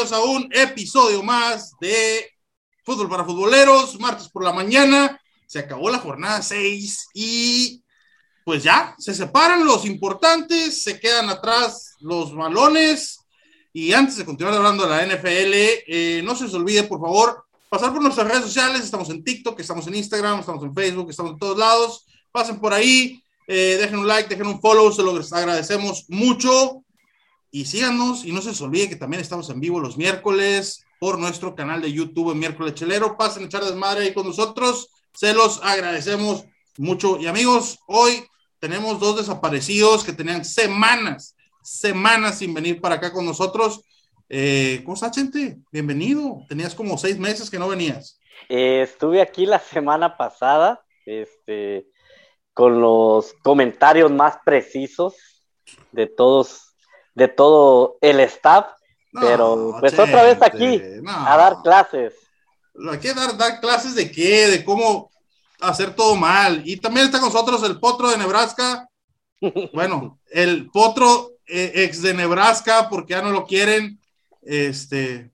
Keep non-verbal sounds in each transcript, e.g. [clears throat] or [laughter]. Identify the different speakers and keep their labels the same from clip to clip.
Speaker 1: a un episodio más de Fútbol para Futboleros, martes por la mañana. Se acabó la jornada 6 y pues ya, se separan los importantes, se quedan atrás los malones. Y antes de continuar hablando de la NFL, eh, no se les olvide, por favor, pasar por nuestras redes sociales. Estamos en TikTok, estamos en Instagram, estamos en Facebook, estamos en todos lados. Pasen por ahí, eh, dejen un like, dejen un follow, se lo agradecemos mucho. Y síganos y no se les olvide que también estamos en vivo los miércoles por nuestro canal de YouTube Miércoles Chelero. Pasen a echar desmadre ahí con nosotros. Se los agradecemos mucho. Y amigos, hoy tenemos dos desaparecidos que tenían semanas, semanas sin venir para acá con nosotros. Eh, ¿Cómo estás, gente? Bienvenido. Tenías como seis meses que no venías.
Speaker 2: Eh, estuve aquí la semana pasada, este, con los comentarios más precisos de todos de todo el staff, pero pues otra vez aquí a dar clases.
Speaker 1: Hay que dar, dar clases de qué, de cómo hacer todo mal. Y también está con nosotros el potro de Nebraska. [laughs] Bueno, el potro eh, ex de Nebraska, porque ya no lo quieren. Este,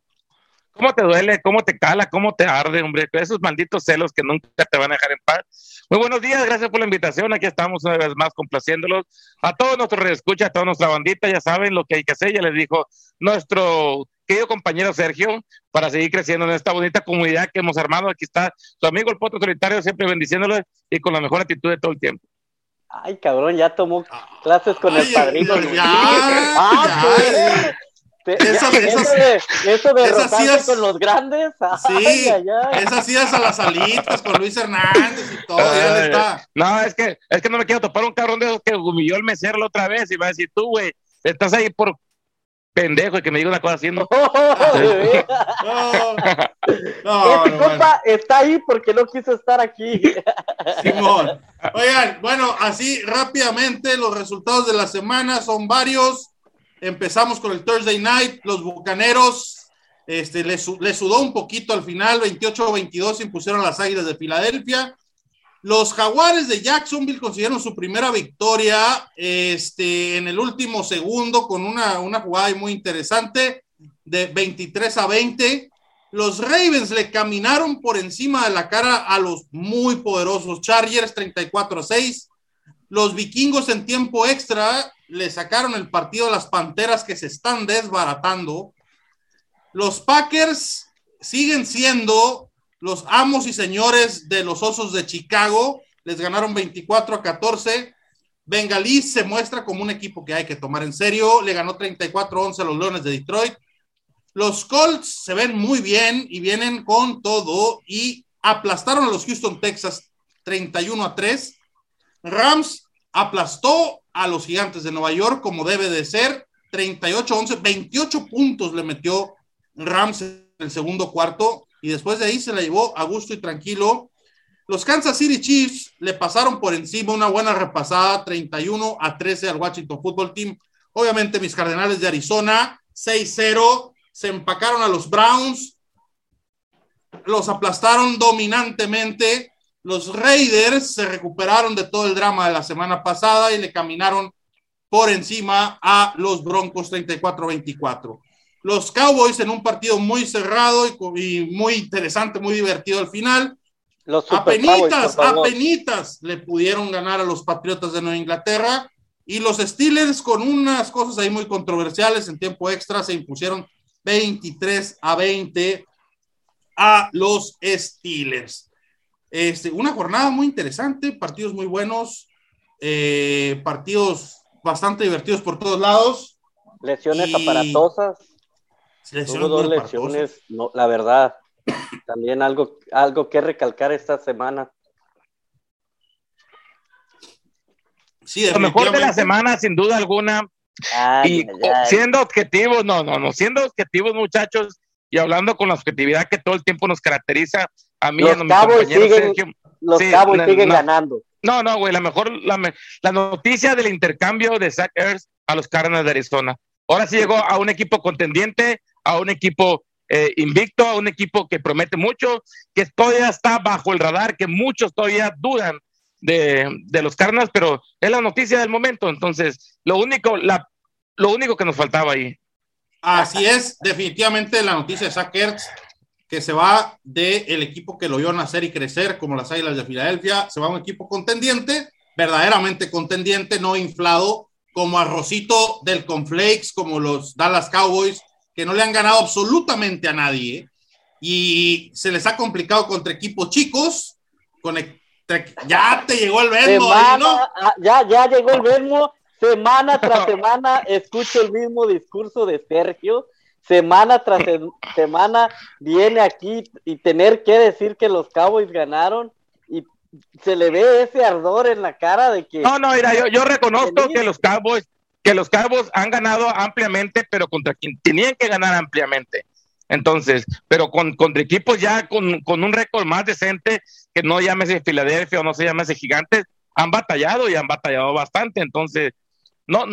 Speaker 3: ¿Cómo te duele? ¿Cómo te cala? ¿Cómo te arde, hombre? Esos malditos celos que nunca te van a dejar en paz. Muy buenos días, gracias por la invitación. Aquí estamos una vez más complaciéndolos. A todos nuestros reescuchas, a toda nuestra bandita, ya saben lo que hay que hacer. Ya les dijo nuestro querido compañero Sergio para seguir creciendo en esta bonita comunidad que hemos armado. Aquí está su amigo el Poto Solitario, siempre bendiciéndoles y con la mejor actitud de todo el tiempo.
Speaker 2: Ay, cabrón, ya tomó clases con el padrino.
Speaker 1: Ya, [laughs] ah, pues. [laughs]
Speaker 2: Eso, de, eso de con los grandes.
Speaker 1: sí, [laughs] esas idas a las salitas con Luis Hernández y todo. está.
Speaker 3: No, es que, es que no me quiero topar un cabrón de esos que humilló el mesero la otra vez y va a decir, tú, güey, estás ahí por pendejo y que me diga una cosa haciendo. [laughs]
Speaker 2: No, no, compa está ahí porque no quiso estar aquí.
Speaker 1: Simón. Oigan, bueno, así rápidamente los resultados de la semana son varios. Empezamos con el Thursday Night, los Bucaneros, este, le, sudó un poquito al final, 28-22 impusieron las Águilas de Filadelfia. Los Jaguares de Jacksonville consiguieron su primera victoria este, en el último segundo con una, una jugada muy interesante de 23 a 20. Los Ravens le caminaron por encima de la cara a los muy poderosos Chargers 34 a 6. Los vikingos en tiempo extra le sacaron el partido a las Panteras que se están desbaratando. Los Packers siguen siendo los amos y señores de los Osos de Chicago. Les ganaron 24 a 14. Bengalí se muestra como un equipo que hay que tomar en serio. Le ganó 34 a 11 a los Leones de Detroit. Los Colts se ven muy bien y vienen con todo y aplastaron a los Houston Texas 31 a 3. Rams aplastó a los gigantes de Nueva York como debe de ser, 38-11, 28 puntos le metió Rams en el segundo cuarto y después de ahí se la llevó a gusto y tranquilo. Los Kansas City Chiefs le pasaron por encima una buena repasada, 31 a 13 al Washington Football Team. Obviamente mis Cardenales de Arizona, 6-0, se empacaron a los Browns, los aplastaron dominantemente los Raiders se recuperaron de todo el drama de la semana pasada y le caminaron por encima a los Broncos 34-24. Los Cowboys en un partido muy cerrado y, muy interesante, muy divertido al final. Los apenitas, apenitas le pudieron ganar a los Patriotas de Nueva Inglaterra y los Steelers con unas cosas ahí muy controversiales en tiempo extra se impusieron 23 a 20 a los Steelers. Este, una jornada muy interesante, partidos muy buenos, eh, partidos bastante divertidos por todos lados.
Speaker 2: Lesiones aparatosas. Lesiones dos lesiones, no, la verdad. También algo, algo que recalcar esta semana.
Speaker 3: Sí, Lo mejor de la semana, sin duda alguna. y siendo objetivos, no, no, no, siendo objetivos, muchachos, y hablando con la objetividad que todo el tiempo nos caracteriza, a mí,
Speaker 2: los a compañero siguen, Los cabos siguen ganando.
Speaker 3: No, no, güey, la mejor, la, la, noticia del intercambio de Zach Ertz a los Cardinals de Arizona. Ahora sí llegó a un equipo contendiente, a un equipo eh, invicto, a un equipo que promete mucho, que todavía está bajo el radar, que muchos todavía dudan de, de los Cardinals, pero es la noticia del momento. Entonces, lo único, la, lo único que nos faltaba ahí.
Speaker 1: Así es, definitivamente la noticia de Zach que se va del equipo que lo vio nacer y crecer, como las Águilas de Filadelfia, se va a un equipo contendiente, verdaderamente contendiente, no inflado, como Arrocito del Conflakes, como los Dallas Cowboys, que no le han ganado absolutamente a nadie y se les ha complicado contra equipos chicos. Con, ya te llegó el verbo,
Speaker 2: ah, Ya, ya llegó el verbo. Semana tras semana [laughs] escucho el mismo discurso de Sergio semana tras semana viene aquí y tener que decir que los Cowboys ganaron y se le ve ese ardor en la cara de que
Speaker 3: no no mira yo, yo reconozco que los Cowboys que los Cowboys han ganado ampliamente pero contra quien tenían que ganar ampliamente. Entonces pero con contra equipos ya con, con un récord más decente que no llámese Filadelfia o no se llámese Gigantes han batallado y han batallado bastante. Entonces no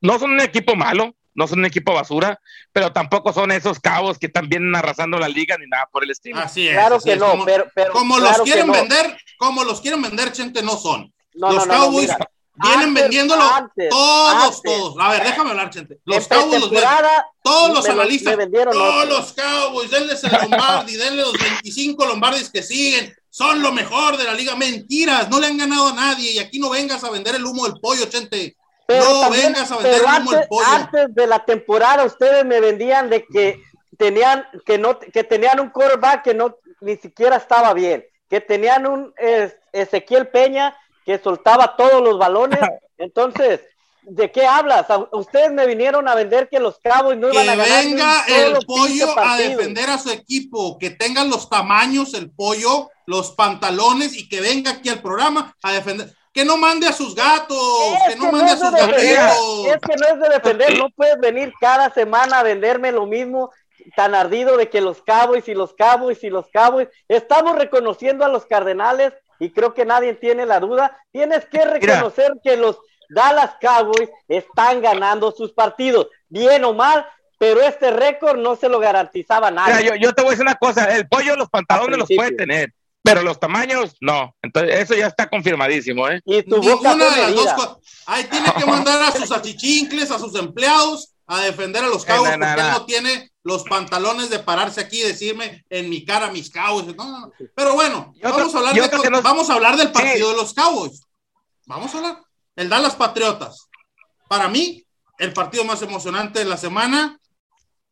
Speaker 3: no son un equipo malo no son un equipo basura, pero tampoco son esos cabos que están bien arrasando la liga ni nada por el estilo.
Speaker 1: Así es.
Speaker 2: Claro que no,
Speaker 1: como,
Speaker 2: pero,
Speaker 1: como los quieren vender, como los quieren vender, gente, no son. los Cowboys vienen vendiéndolo todos, todos. A ver, déjame hablar, gente. Los Cowboys los todos los analistas, todos los Cowboys, denles el Lombardi, [laughs] denle los 25 Lombardis que siguen. Son lo mejor de la liga. Mentiras, no le han ganado a nadie. Y aquí no vengas a vender el humo del pollo, gente.
Speaker 2: Pero no vengas a vender antes, el pollo. Antes de la temporada, ustedes me vendían de que tenían, que no, que tenían un quarterback que no ni siquiera estaba bien, que tenían un Ezequiel Peña que soltaba todos los balones. [laughs] Entonces, ¿de qué hablas? Ustedes me vinieron a vender que los cabos no iban a ganar.
Speaker 1: Que venga el pollo a defender a su equipo, que tengan los tamaños, el pollo, los pantalones y que venga aquí al programa a defender que no mande a sus gatos, que no mande a sus gatos.
Speaker 2: Es que no es de defender, no puedes venir cada semana a venderme lo mismo tan ardido de que los Cowboys y los Cowboys y los Cowboys, estamos reconociendo a los Cardenales y creo que nadie tiene la duda, tienes que reconocer que los Dallas Cowboys están ganando sus partidos, bien o mal, pero este récord no se lo garantizaba nadie.
Speaker 3: yo, yo, te voy a decir una cosa, el pollo los pantalones los puede tener, pero los tamaños, no. Entonces, eso ya está confirmadísimo, ¿eh?
Speaker 1: Y tu Ninguna de las dos. Ahí tiene que mandar a sus achichincles, a sus empleados, a defender a los cabos, porque él no tiene los pantalones de pararse aquí y decirme en mi cara mis cabos. No, no, Pero bueno, vamos, a hablar de, vamos a hablar del partido de los cabos. Vamos a hablar. El Dallas Patriotas. Para mí, el partido más emocionante de la semana.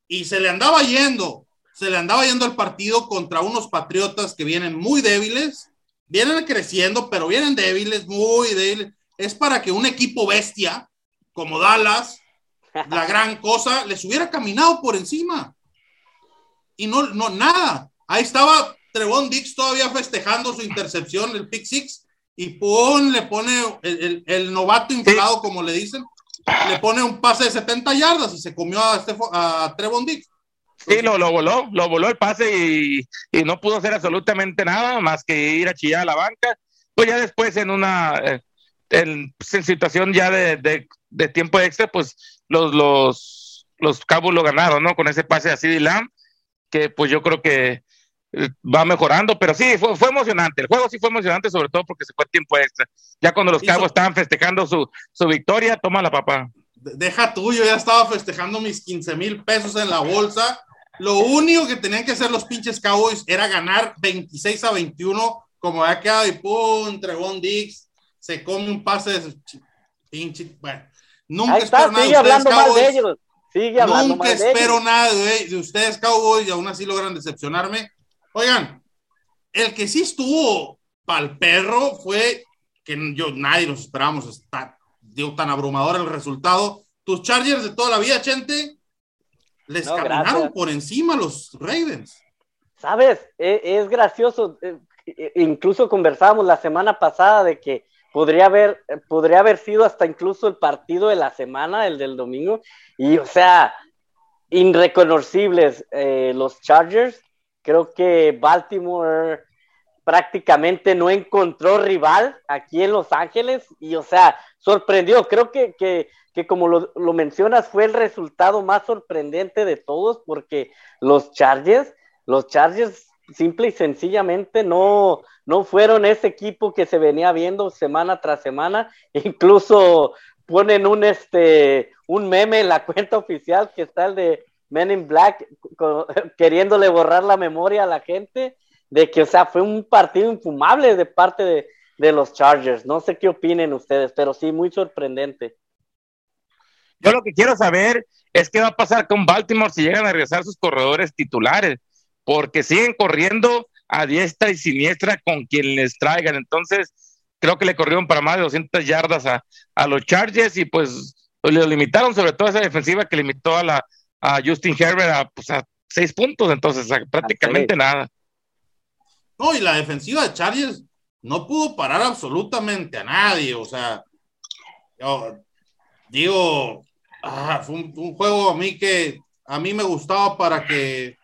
Speaker 1: Y se le andaba yendo se le andaba yendo el partido contra unos patriotas que vienen muy débiles, vienen creciendo, pero vienen débiles, muy débiles. Es para que un equipo bestia como Dallas, la [laughs] gran cosa, les hubiera caminado por encima. Y no, no, nada. Ahí estaba Trevon Dix todavía festejando su intercepción, el pick six, y pon, le pone el, el, novato inflado, como le dicen, le pone un pase de 70 yardas y se comió a, a Trevon Dix.
Speaker 3: Sí, lo, lo voló, lo voló el pase y, y, no pudo hacer absolutamente nada más que ir a chillar a la banca. Pues ya después en una eh, en, situación ya de, de, de, tiempo extra, pues los, los, los Cabos lo ganaron, ¿no? Con ese pase así de Lam, que pues yo creo que eh, va mejorando, pero sí, fue, fue emocionante. El juego sí fue emocionante, sobre todo porque se fue tiempo extra. Ya cuando los Cabos estaban festejando su, su victoria, toma la papá
Speaker 1: deja tuyo, ya estaba festejando mis 15 mil pesos en la bolsa lo único que tenían que hacer los pinches Cowboys era ganar 26 a 21, como había quedado y pum, Trevon Dix se come un pase de pinche. Bueno, nunca espero nada de ustedes, Cowboys. Sigue nunca espero nada de, ustedes, Cowboys, y aún así logran decepcionarme. Oigan, el que sí estuvo pal perro fue que yo nadie nos esperábamos, está, dio tan abrumador el resultado. Tus Chargers de toda la vida, gente, les caminaron por encima los Ravens.
Speaker 2: Sabes, e, es, gracioso. E, e, incluso conversábamos la semana pasada de que podría haber, podría haber sido hasta incluso el partido de la semana, el del domingo. Y, o sea, irreconocibles eh, los Chargers. Creo que Baltimore prácticamente no encontró rival aquí en Los Ángeles. Y, o sea, sorprendió. Creo que, que que como lo, mencionas, fue el resultado más sorprendente de todos, porque los Chargers, los Chargers simple y sencillamente no, no fueron ese equipo que se venía viendo semana tras semana, [laughs] incluso ponen un este un meme en la cuenta oficial que está el de Men in Black [laughs] queriéndole borrar la memoria a la gente de que, o sea, fue un partido infumable de parte de, de los Chargers. No sé qué opinen ustedes, pero sí, muy sorprendente.
Speaker 3: Yo lo que quiero saber es qué va a pasar con Baltimore si llegan a regresar sus corredores titulares, porque siguen corriendo a diestra y siniestra con quien les traigan. Entonces, creo que le corrieron para más de 200 yardas a, a los Chargers y pues lo limitaron, sobre todo esa defensiva que limitó a, la, a Justin Herbert a, pues, a seis puntos, entonces prácticamente nada.
Speaker 1: No, y la defensiva de Chargers no pudo parar absolutamente a nadie, o sea, yo digo, ah, fue un, juego a mí que a mí me gustaba para que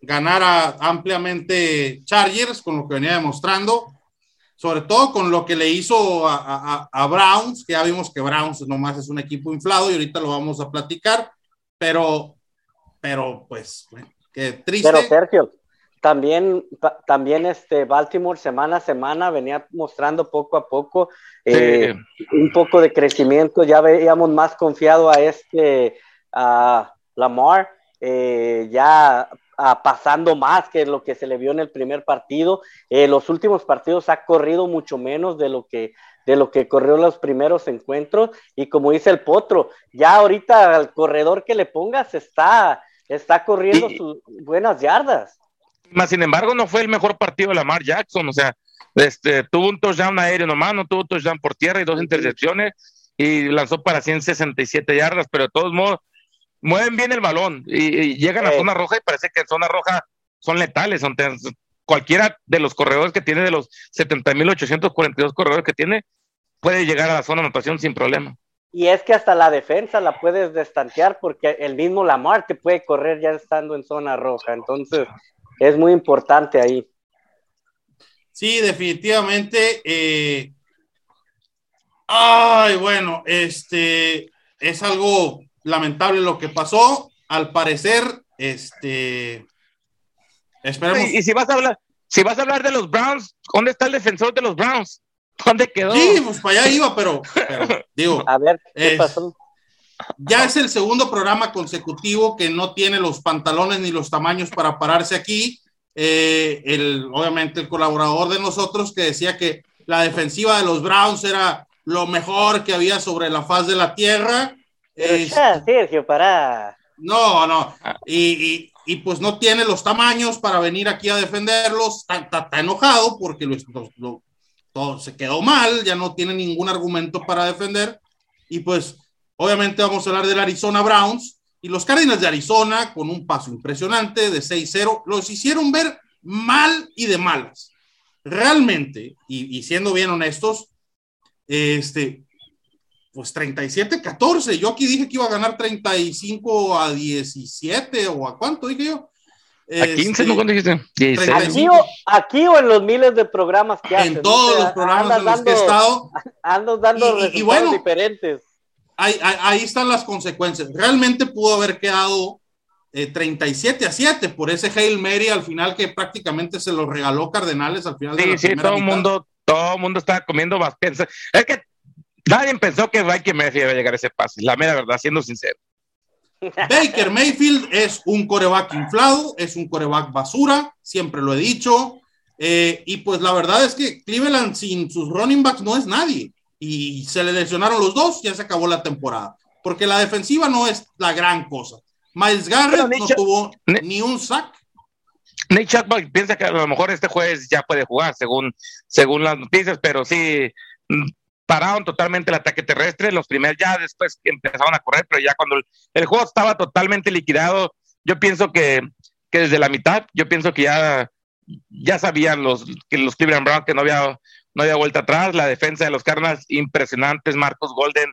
Speaker 1: ganara ampliamente Chargers con lo que venía demostrando, sobre todo con lo que le hizo a, Browns, que ya vimos que Browns nomás es un equipo inflado y ahorita lo vamos a platicar, pero, pero pues, qué triste.
Speaker 2: Pero Sergio, también, también este Baltimore semana a semana venía mostrando poco a poco eh, sí. un poco de crecimiento, ya veíamos más confiado a este, a Lamar, eh, ya pasando más que lo que se le vio en el primer partido. Eh, los últimos partidos ha corrido mucho menos de lo que de lo que corrió los primeros encuentros y como dice el potro, ya ahorita al corredor que le pongas está está corriendo y, sus buenas yardas.
Speaker 3: Más sin embargo, no fue el mejor partido de Lamar Jackson, o sea, este, tuvo un touchdown aéreo nomás, no tuvo touchdown por tierra y dos intercepciones y lanzó para 167 yardas, pero de todos modos mueven bien el balón y, y llegan a zona roja y parece que en zona roja son letales. Son, cualquiera de los corredores que tiene, de los 70.842 corredores que tiene, puede llegar a la zona de anotación sin problema.
Speaker 2: Y es que hasta la defensa la puedes destantear porque el mismo Lamar te puede correr ya estando en zona roja. Entonces, es muy importante ahí.
Speaker 1: Sí, definitivamente. Eh... Ay, bueno, este es algo lamentable lo que pasó. Al parecer, este. Esperemos.
Speaker 3: Y, y, si vas a hablar, si vas a hablar de los Browns, ¿dónde está el defensor de los Browns? ¿Dónde quedó?
Speaker 1: Sí, pues para allá iba, pero, pero digo.
Speaker 2: A ver, ¿qué es, pasó?
Speaker 1: Ya es el segundo programa consecutivo que no tiene los pantalones ni los tamaños para pararse aquí. Eh, el, obviamente el colaborador de nosotros que decía que la defensiva de los Browns era lo mejor que había sobre la faz de la tierra.
Speaker 2: Es, ya, Sergio, para.
Speaker 1: No, no. Y, y, y, pues no tiene los tamaños para venir aquí a defenderlos. Está, enojado porque lo, lo, todo se quedó mal, ya no tiene ningún argumento para defender. Y pues, obviamente, vamos a hablar del Arizona Browns. Y los Cardinals de Arizona, con un paso impresionante de 6-0, los hicieron ver mal y de malas. Realmente, y, y siendo bien honestos, este, pues 37-14. Yo aquí dije que iba a ganar 35 a 17 o a cuánto dije yo.
Speaker 3: ¿A 15 este, no cuánto dijiste?
Speaker 2: Aquí o, aquí o, en los miles de programas que
Speaker 1: En todos los programas en los
Speaker 2: dando,
Speaker 1: que he estado. [laughs]
Speaker 2: Ando dando
Speaker 1: y, y bueno,
Speaker 2: diferentes.
Speaker 1: Ahí, ahí, ahí, están las consecuencias. Realmente pudo haber quedado eh, 37 a 7 por ese Hail Mary al final que prácticamente se lo regaló Cardenales al final
Speaker 3: sí,
Speaker 1: de la
Speaker 3: sí, todo el mundo, todo el mundo estaba comiendo más. Es que Nadie pensó que Baker Mayfield iba a llegar a ese pase, la mera verdad, siendo sincero. [laughs] [laughs]
Speaker 1: Baker Mayfield es un coreback inflado, es un coreback basura, siempre lo he dicho. Eh, y pues la verdad es que Cleveland sin sus running backs no es nadie. Y se le lesionaron los dos, ya se acabó la temporada. Porque la defensiva no es la gran cosa. Miles Garrett no tuvo ni un sack.
Speaker 3: Nate Chuckback piensa que a lo mejor este jueves ya puede jugar, según, según las noticias, pero sí, pararon totalmente el ataque terrestre, los primeros ya después empezaron a correr, pero ya cuando el, el juego estaba totalmente liquidado, yo pienso que, que, desde la mitad, yo pienso que ya, ya sabían los, que los Cleveland Browns que no había, no había vuelta atrás, la defensa de los Cardinals impresionantes, Marcos Golden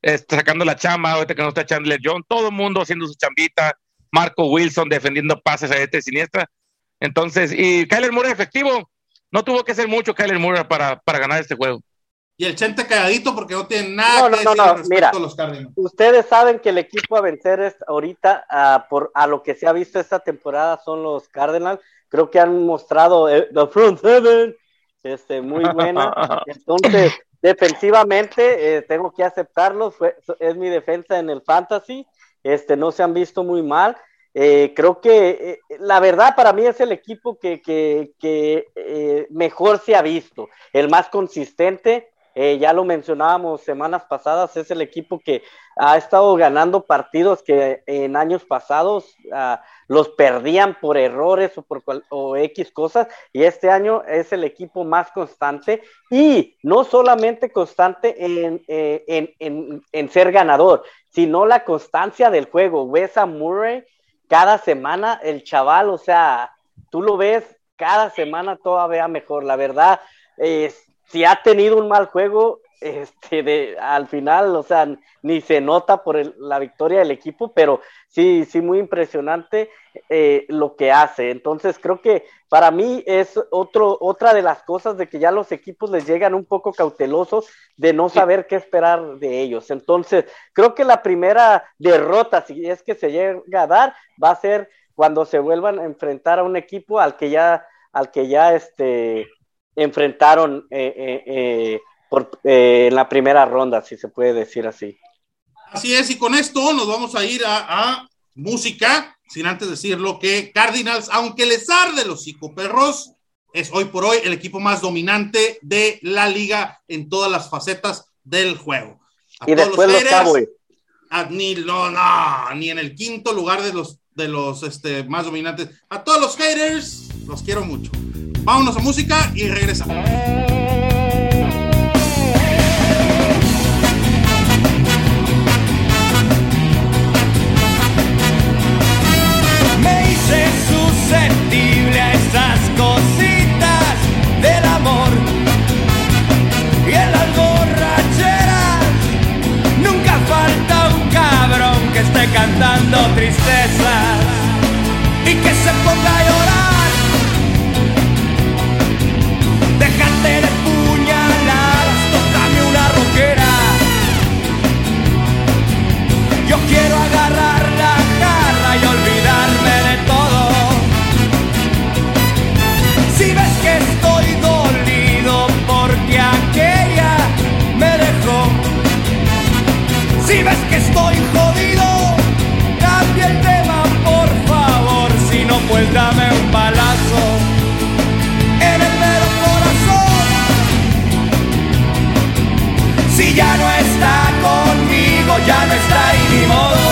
Speaker 3: este, sacando la chamba, ahorita que no está Chandler John, todo el mundo haciendo su chambita, Marco Wilson defendiendo pases a este siniestra, entonces, y Kyler Murray efectivo, no tuvo que hacer mucho Kyler Murray para, para ganar este juego
Speaker 1: y el Chente calladito porque no tiene nada
Speaker 2: no,
Speaker 1: que
Speaker 2: no,
Speaker 1: decir
Speaker 2: no,
Speaker 1: respecto
Speaker 2: mira,
Speaker 1: a los Cardinals.
Speaker 2: Ustedes saben que el equipo a vencer es ahorita, uh, por a lo que se ha visto esta temporada, son los Cardinals. Creo que han mostrado eh, the front seven, este, muy buena. [laughs] Entonces, defensivamente, eh, tengo que aceptarlo, es mi defensa en el fantasy, este, no se han visto muy mal. Eh, creo que eh, la verdad para mí es el equipo que, que, mejor se ha visto, el más consistente, eh, ya lo mencionábamos semanas pasadas, es el equipo que ha estado ganando partidos que en años pasados ah, los perdían por errores o por o X cosas, y este año es el equipo más constante y no solamente constante en, eh, en, en, en ser ganador, sino la constancia del juego. Ves a Murray cada semana, el chaval, o sea, tú lo ves cada semana todavía mejor, la verdad. Es, si ha tenido un mal juego, este, de, al final, o sea, ni se nota por la victoria del equipo, pero sí, sí, muy impresionante eh, lo que hace. Entonces, creo que para mí es otro, otra de las cosas de que ya los equipos les llegan un poco cautelosos de no saber qué esperar de ellos. Entonces, creo que la primera derrota, si es que se llega a dar, va a ser cuando se vuelvan a enfrentar a un equipo al que ya, al que ya, este, enfrentaron eh, eh, eh, por, en la primera ronda, si se puede decir así.
Speaker 1: Así es, y con esto nos vamos a ir a, música, sin antes decirlo que Cardinals, aunque les arde los psicoperros, es hoy por hoy el equipo más dominante de la liga en todas las facetas del juego.
Speaker 2: y después los, Cowboys.
Speaker 1: Ni, no, no, ni en el quinto lugar de los, de los este, más dominantes. A todos los haters, los quiero mucho. Vámonos a música y regresamos.
Speaker 4: Me hice susceptible a esas cositas del amor y en las borracheras. Nunca falta un cabrón que esté cantando tristezas y que se ponga a llorar. Pues un balazo. En el mero corazón. Si ya no está conmigo, ya no está ni modo.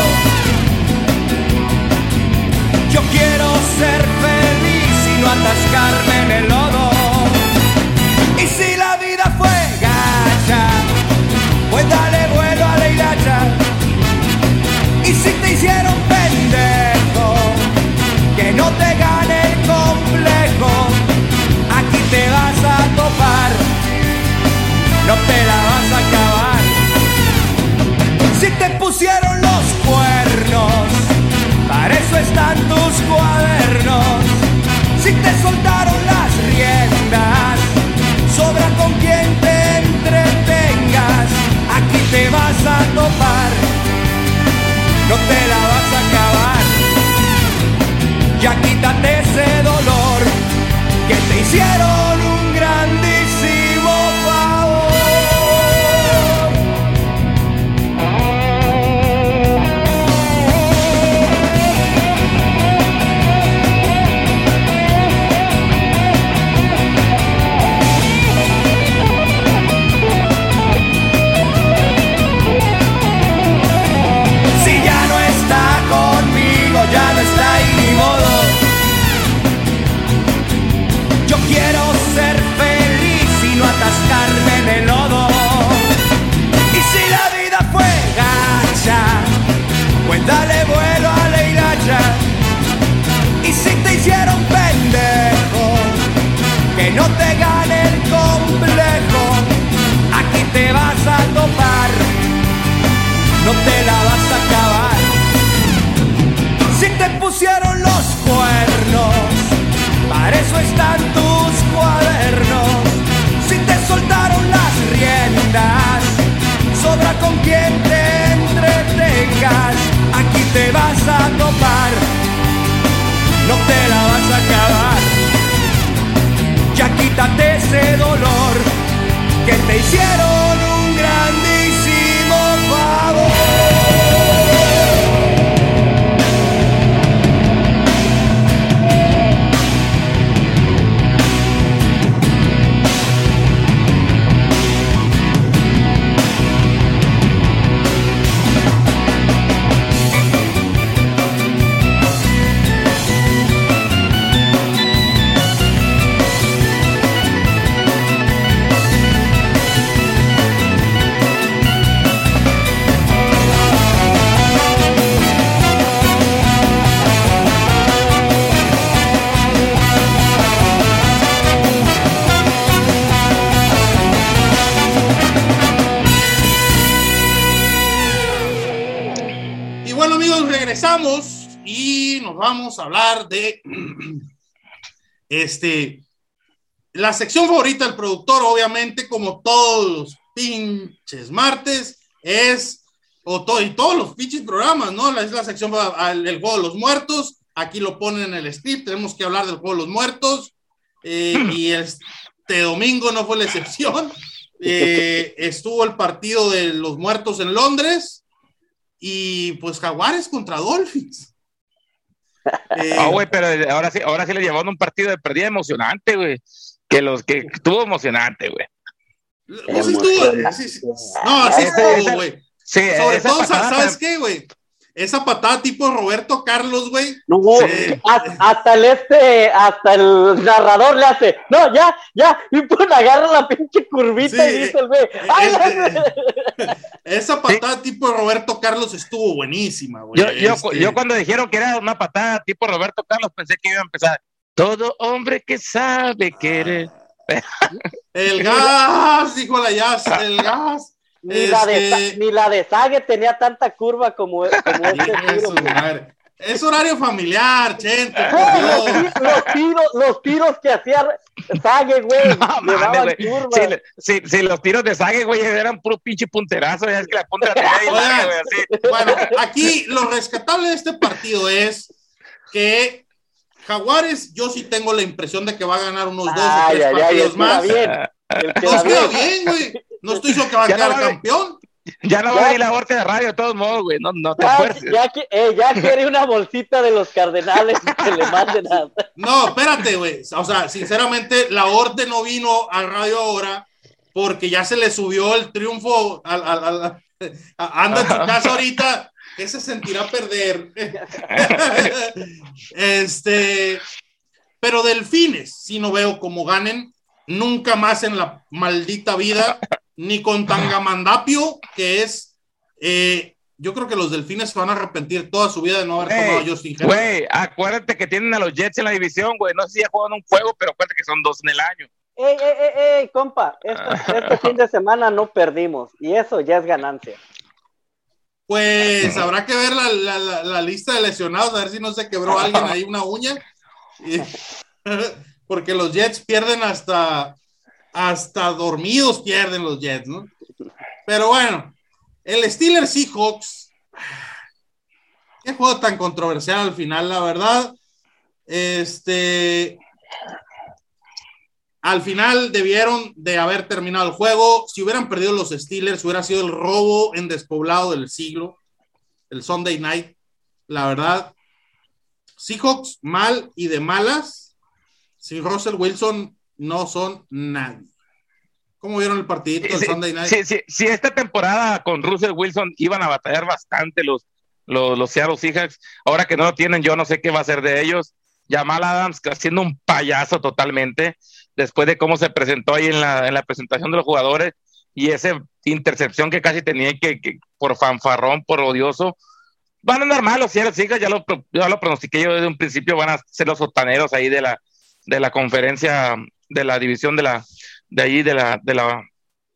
Speaker 4: Yo quiero ser feliz y no atascarme en el lodo. Y si la vida fue gacha, pues dale vuelo a la hilacha. Y si te hicieron te gane el complejo, aquí te vas a topar, no te la vas a acabar. Si te pusieron los cuernos, para eso están tus cuadernos. Si te soltaron las riendas, sobra con quien te entretengas. Aquí te vas a topar, no te la vas a. Ya hicieron pendejo, que no te gane el complejo, aquí te vas a topar no te la vas a acabar. Si te pusieron los cuernos, para eso están tus cuadernos. Si te soltaron las riendas, sobra con quien te entretengas. Aquí te vas a topar, no te la vas a acabar. Ya quítate ese dolor que te hicieron un grandísimo favor.
Speaker 1: Este la sección favorita del productor, obviamente, como todos los pinches martes, es o to- y todos los pinches programas, ¿no? Es la sección al- el juego de los muertos. Aquí lo ponen en el script. Tenemos que hablar del juego de los muertos. eh, [clears throat] y este domingo no fue la excepción. [laughs] Eh, estuvo el partido de los muertos en Londres y pues Jaguares contra Dolphins. Eh,
Speaker 3: Ah, güey, pero ahora sí, ahora sí le llevaron un partido de pérdida emocionante, güey. Que los que estuvo emocionante, güey.
Speaker 1: pues sí estuvo- sí, sí. No, sí
Speaker 3: Esa-
Speaker 1: estuvo, güey.
Speaker 3: Sí,
Speaker 1: Sobre todo, ¿sabes
Speaker 3: para-
Speaker 1: qué, güey? Esa patada tipo Roberto Carlos, güey.
Speaker 2: No, hasta, hasta el este, hasta el narrador le hace, no, ya, ya, y pues agarra la pinche curvita
Speaker 1: Sí,
Speaker 2: y dice el güey, ¡ay,
Speaker 1: es- [laughs] Esa patada tipo Roberto Carlos estuvo buenísima, güey.
Speaker 3: Yo, yo,
Speaker 1: Este,
Speaker 3: yo cuando dijeron que era una patada tipo Roberto Carlos, pensé que iba a empezar. Todo hombre que sabe querer.
Speaker 1: El gas, dijo la jazz, el gas.
Speaker 2: Ni, la de,
Speaker 1: Este-
Speaker 2: ni la de Sague tenía tanta curva como, como [laughs] este
Speaker 1: de
Speaker 2: tiro.
Speaker 1: Es horario familiar, [laughs] Dios.
Speaker 2: Los tiros, los tiros que hacía Sague, güey, [laughs]
Speaker 3: No,
Speaker 2: le
Speaker 3: mames,
Speaker 2: daban
Speaker 3: güey. Si, si- si los tiros de Sague, güey, eran puro pinche punterazo, ya es que la punta bien larga, güey, así.
Speaker 1: Bueno, aquí lo rescatable de este partido es que Jaguares, yo sí tengo la impresión de que va a ganar unos dos o
Speaker 2: Ay,
Speaker 1: tres
Speaker 2: ay, ay,
Speaker 1: partidos
Speaker 2: el queda
Speaker 1: más.
Speaker 2: bien, el
Speaker 1: Nos
Speaker 2: queda
Speaker 1: queda
Speaker 2: bien.
Speaker 1: güey. [laughs] No estoy diciendo que va a quedar
Speaker 3: no
Speaker 1: campeón.
Speaker 3: Ya no va a venir la corte de radio de todos modos, güey. No, no te
Speaker 2: Ya,
Speaker 3: esfuerces.
Speaker 2: ya, que- eh, ya quiere una bolsita de los cardenales que le manden a... [laughs]
Speaker 1: No, espérate, güey. O sea, sinceramente, la orden no vino a radio ahora porque ya se le subió el triunfo al, al- al- a- anda en su casa ahorita. ¿Qué se sentirá perder? [laughs] este, pero Delfines, si no veo cómo ganen, nunca más en la maldita vida, ni con Tangamandapio, que es, eh, yo creo que los Delfines se van a arrepentir toda su vida de no haber tomado a Justin Herbert.
Speaker 3: Güey, acuérdate que tienen a los Jets en la división, güey. No sé si ya juegan un juego, pero acuérdate que son dos en el año.
Speaker 2: ¡Ey, ey, ey, ey, compa! Este, este fin de semana no perdimos y eso ya es ganancia.
Speaker 1: Pues habrá que ver la, la- la- la lista de lesionados, a ver si no se quebró alguien ahí una uña. [laughs] [laughs] Porque los Jets pierden hasta, hasta dormidos pierden los Jets, ¿no? Pero bueno, el Steelers Seahawks, qué juego tan controversial al final, la verdad. Este, al final debieron de haber terminado el juego. Si hubieran perdido los Steelers, hubiera sido el robo en despoblado del siglo, el Sunday Night. La verdad, Seahawks mal y de malas. Sin Russell Wilson no son nadie. ¿Cómo vieron el partidito
Speaker 3: Sí,
Speaker 1: Sunday Night?
Speaker 3: sí, sí, sí, esta temporada con Russell Wilson iban a batallar bastante los, los, los Seattle Seahawks. Ahora que no lo tienen, yo no sé qué va a ser de ellos. Jamal Adams haciendo un payaso totalmente después de cómo se presentó ahí en la, en la presentación de los jugadores y esa intercepción que casi tenía que, que por fanfarrón, por odioso. Van a andar mal los Seattle Seahawks, ya lo, ya lo pronostiqué yo desde un principio, van a ser los sotaneros ahí de la, de la conferencia, de la división de la, de ahí, de la, de la,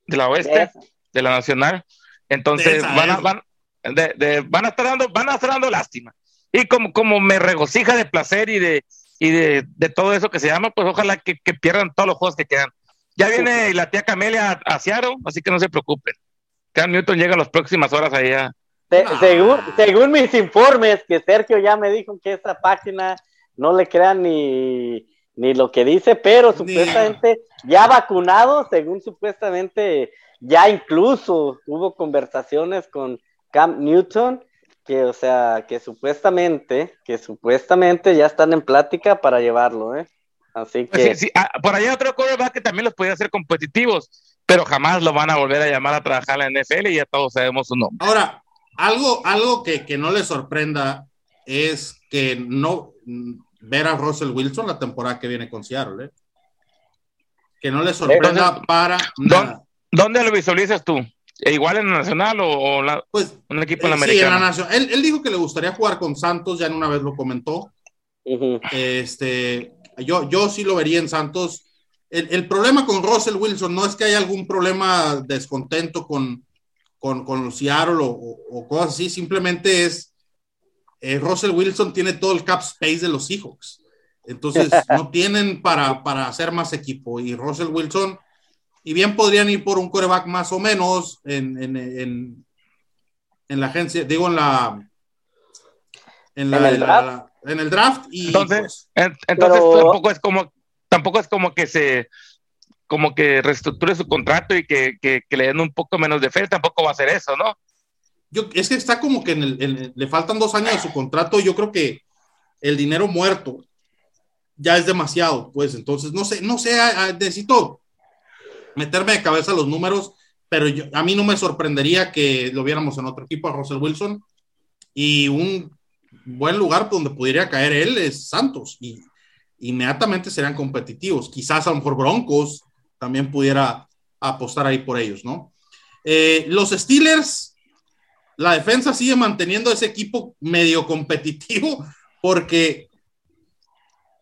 Speaker 3: de la oeste, de la nacional. Entonces van a,
Speaker 1: es.
Speaker 3: van, de- de- van a estar dando, van a estar dando lástima. Y como, como me regocija de placer y de, y de, de todo eso que se llama, pues ojalá que, que pierdan todos los juegos que quedan. Ya viene la tía Camelia a, a Seattle, así que no se preocupen. Cam Newton llega en las próximas horas allá.
Speaker 2: Se- según, según mis informes, que Sergio ya me dijo que esta página no le crean ni, ni lo que dice, pero
Speaker 1: Ni-
Speaker 2: supuestamente ya vacunado, según supuestamente ya incluso hubo conversaciones con Cam Newton, que o sea, que supuestamente, que supuestamente ya están en plática para llevarlo, ¿eh? Así que
Speaker 3: Sí, sí, ah, por ahí hay otro quarterback que también los podía hacer competitivos, pero jamás lo van a volver a llamar a trabajar en la NFL y ya todos sabemos su nombre.
Speaker 1: Ahora, algo, algo que, que no le sorprenda es que no ver a Russell Wilson la temporada que viene con Seattle, ¿eh? Que no le sorprenda
Speaker 3: Entonces,
Speaker 1: para
Speaker 3: ¿dónde-
Speaker 1: nada.
Speaker 3: ¿Dónde lo visualizas tú? ¿E ¿Igual en la nacional o, o la-
Speaker 1: Pues
Speaker 3: un equipo en la
Speaker 1: eh, sí, en la
Speaker 3: americana?
Speaker 1: nación. Él, él dijo que le gustaría jugar con Santos, ya en una vez lo comentó. Este, yo, yo sí lo vería en Santos. El, el problema con Russell Wilson no es que haya algún problema descontento con, con, con Seattle o, o- o cosas así, simplemente es eh, Russell Wilson tiene todo el cap space de los Seahawks. Entonces no [laughs] tienen para, para hacer más equipo. Y Russell Wilson, y bien podrían ir por un coreback más o menos en, en, en, en la agencia, digo en la en, la,
Speaker 2: ¿En el
Speaker 1: la-
Speaker 2: draft?
Speaker 1: en el draft y
Speaker 3: Entonces,
Speaker 1: pues,
Speaker 3: en- entonces
Speaker 2: Pero-
Speaker 3: tampoco es como tampoco es como que se como que reestructure su contrato y que, que- que le den un poco menos de fe, tampoco va a hacer eso, ¿no?
Speaker 1: Es que está como que le faltan dos años de su contrato. Yo creo que el dinero muerto ya es demasiado, pues entonces no sé, no sé, necesito meterme de cabeza los números, pero a mí no me sorprendería que lo viéramos en otro equipo a Russell Wilson y un buen lugar donde pudiera caer él es Santos y inmediatamente serían competitivos. Quizás a lo mejor Broncos también pudiera apostar ahí por ellos, ¿no? Eh, los Steelers, la defensa sigue manteniendo ese equipo medio competitivo porque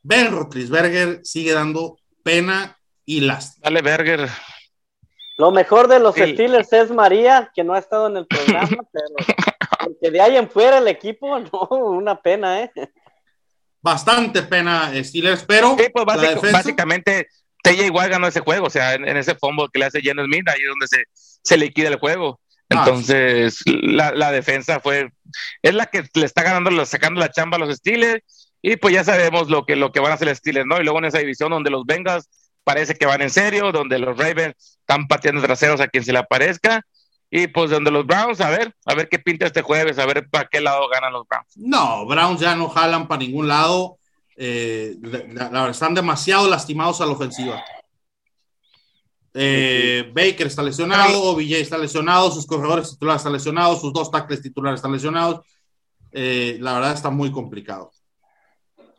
Speaker 1: Ben Roethlisberger sigue dando pena y lástima.
Speaker 3: Dale Berger.
Speaker 2: Lo mejor de los
Speaker 3: Sí.
Speaker 2: Steelers es María, que no ha estado en el programa, [laughs] pero porque de ahí en fuera el equipo, [laughs] no, una pena, ¿eh?
Speaker 1: Bastante pena Steelers, pero
Speaker 3: Sí, pues básico-
Speaker 1: defensa-
Speaker 3: básicamente TJ igual ganó ese juego, o sea, en, en ese fumble que le hace Geno Smith, ahí es donde se, se liquida el juego.
Speaker 1: Ah,
Speaker 3: Entonces, la, la defensa fue, es la que le está ganando, sacando la chamba a los Steelers, y pues ya sabemos lo que, lo que van a hacer los Steelers, ¿no? Y luego en esa división donde los Bengals parece que van en serio, donde los Ravens están pateando traseros a quien se le aparezca, y pues donde los Browns, a ver, a ver qué pinta este jueves, a ver para qué lado ganan los Browns.
Speaker 1: No, Browns ya no jalan para ningún lado. Eh, la, están demasiado lastimados a la ofensiva. Eh, Baker está lesionado, OBJ está lesionado, sus corredores titulares están lesionados, sus dos tackles titulares están lesionados. Eh, la verdad está muy complicado.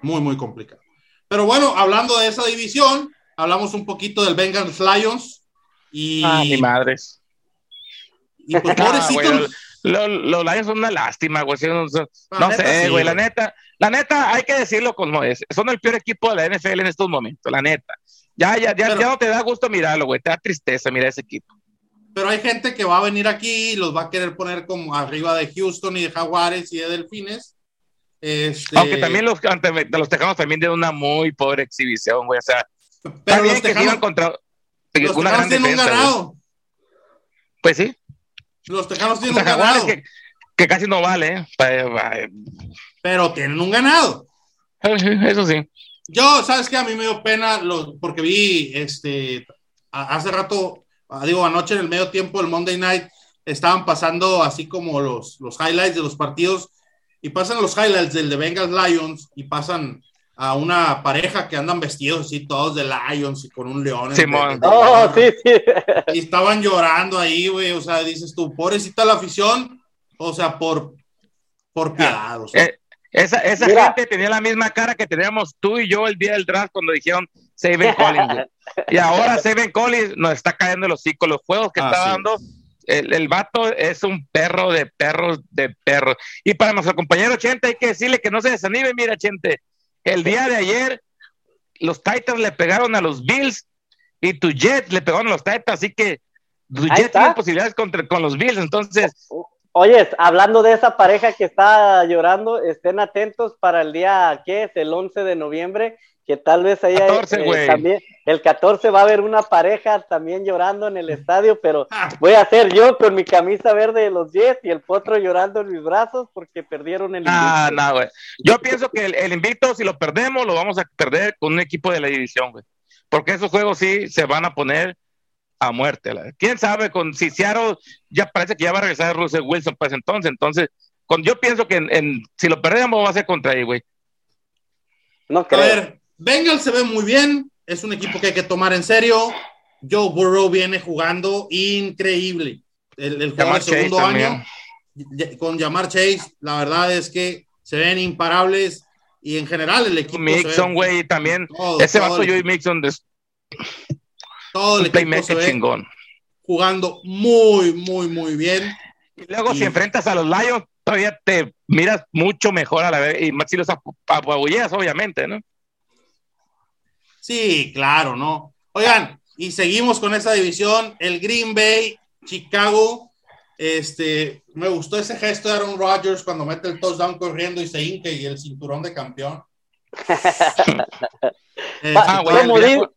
Speaker 1: Muy, muy complicado. Pero bueno, hablando de esa división, hablamos un poquito del Bengals Lions. Y,
Speaker 3: Ah, mi madres.
Speaker 1: y pues [laughs]
Speaker 3: Ah, los, Lions son una lástima, güey. No, no-
Speaker 1: La
Speaker 3: no
Speaker 1: neta,
Speaker 3: sé,
Speaker 1: sí,
Speaker 3: güey. La neta, la neta, hay que decirlo como es. Son el peor equipo de la NFL en estos momentos, la neta. Ya, ya, ya,
Speaker 1: Pero-
Speaker 3: ya no te da gusto mirarlo, güey. Te da tristeza mirar ese equipo.
Speaker 1: pero hay gente que va a venir aquí y los va a querer poner como arriba de Houston y de Jaguares y de Delfines. Este,
Speaker 3: Aunque también los, los Tejanos también dieron una muy pobre exhibición, güey. O sea,
Speaker 1: pero los Tejanos,
Speaker 3: contra
Speaker 1: los
Speaker 3: una
Speaker 1: Tejanos
Speaker 3: gran
Speaker 1: tienen un
Speaker 3: defensa, güey.
Speaker 1: ganado.
Speaker 3: Pues sí.
Speaker 1: Los Tejanos tienen un ganado,
Speaker 3: que, que casi no vale, ¿eh? Pa- pa-
Speaker 1: pero tienen un ganado. [laughs]
Speaker 3: Eso sí.
Speaker 1: Yo, ¿sabes qué? A mí me dio pena los, porque vi este hace rato, digo, anoche en el medio tiempo del Monday Night, estaban pasando así como los, los highlights de los partidos y pasan los highlights del de Bengals Lions y pasan a una pareja que andan vestidos así todos de Lions y con un león. en-
Speaker 3: Simón.
Speaker 1: de- de-
Speaker 2: Oh, sí, sí.
Speaker 1: y estaban llorando ahí, güey, o sea, dices tú, pobrecita la afición, o sea, por, por piedad, o sea.
Speaker 3: Eh, esa esa
Speaker 2: Mira.
Speaker 3: gente tenía la misma cara que teníamos tú y yo el día del draft cuando dijeron Saben [laughs] Collins. Y ahora Saben Collins nos está cayendo los hocico. Los juegos que
Speaker 1: Así
Speaker 3: está
Speaker 1: es.
Speaker 3: dando, el, el vato es un perro de perros de perros. Y para nuestro compañero Chente hay que decirle que no se desanime. Mira, Chente, el día de ayer los Titans le pegaron a los Bills y tu Jets le pegaron a los Titans. Así que tu Jets
Speaker 2: está.
Speaker 3: tiene posibilidades contra, con los Bills. Entonces,
Speaker 2: Oye, hablando de esa pareja que está llorando, estén atentos para el día, ¿qué es? El 11 de noviembre, que tal vez ahí
Speaker 3: 14,
Speaker 2: eh,
Speaker 3: güey.
Speaker 2: también, el 14 va a haber una pareja también llorando en el estadio, pero [laughs]
Speaker 1: Ah.
Speaker 2: voy a ser yo con mi camisa verde de los Jets y el potro llorando en mis brazos porque perdieron el
Speaker 3: Ah,
Speaker 2: invicto.
Speaker 3: no, güey. Yo pienso que el, el invicto, si lo perdemos, lo vamos a perder con un equipo de la división, güey. Porque esos juegos sí se van a poner a muerte. ¿Quién sabe? Con si Seattle ya parece que ya va a regresar Russell Wilson para ese entonces. Entonces, con, yo pienso que en, en- si lo perdemos va a ser contra ahí, güey.
Speaker 2: No
Speaker 1: A
Speaker 2: creo.
Speaker 1: ver, Bengal se ve muy bien. Es un equipo que hay que tomar en serio. Joe Burrow viene jugando increíble. El, el del segundo
Speaker 3: Chase
Speaker 1: año y- con Jamar Chase, la verdad es que se ven imparables y en general el equipo.
Speaker 3: Mixon, güey, también.
Speaker 1: Todo,
Speaker 3: Ese
Speaker 1: todo
Speaker 3: vato
Speaker 1: el
Speaker 3: Joey
Speaker 1: equipo-
Speaker 3: Mixon es
Speaker 1: todo el equipo se
Speaker 3: playmaker
Speaker 1: ve
Speaker 3: chingón.
Speaker 1: jugando muy, muy, muy bien.
Speaker 3: Y luego,
Speaker 1: Y-
Speaker 3: si enfrentas a los Lions, todavía te miras mucho mejor a la vez. Y más si los apabulleas, obviamente, ¿no?
Speaker 1: Sí, claro, ¿no? Oigan, y seguimos con esa división. El Green Bay, Chicago. Este, me gustó ese gesto de Aaron Rodgers cuando mete el touchdown corriendo y se hinca y el cinturón de campeón.
Speaker 2: Pa-
Speaker 3: Ah,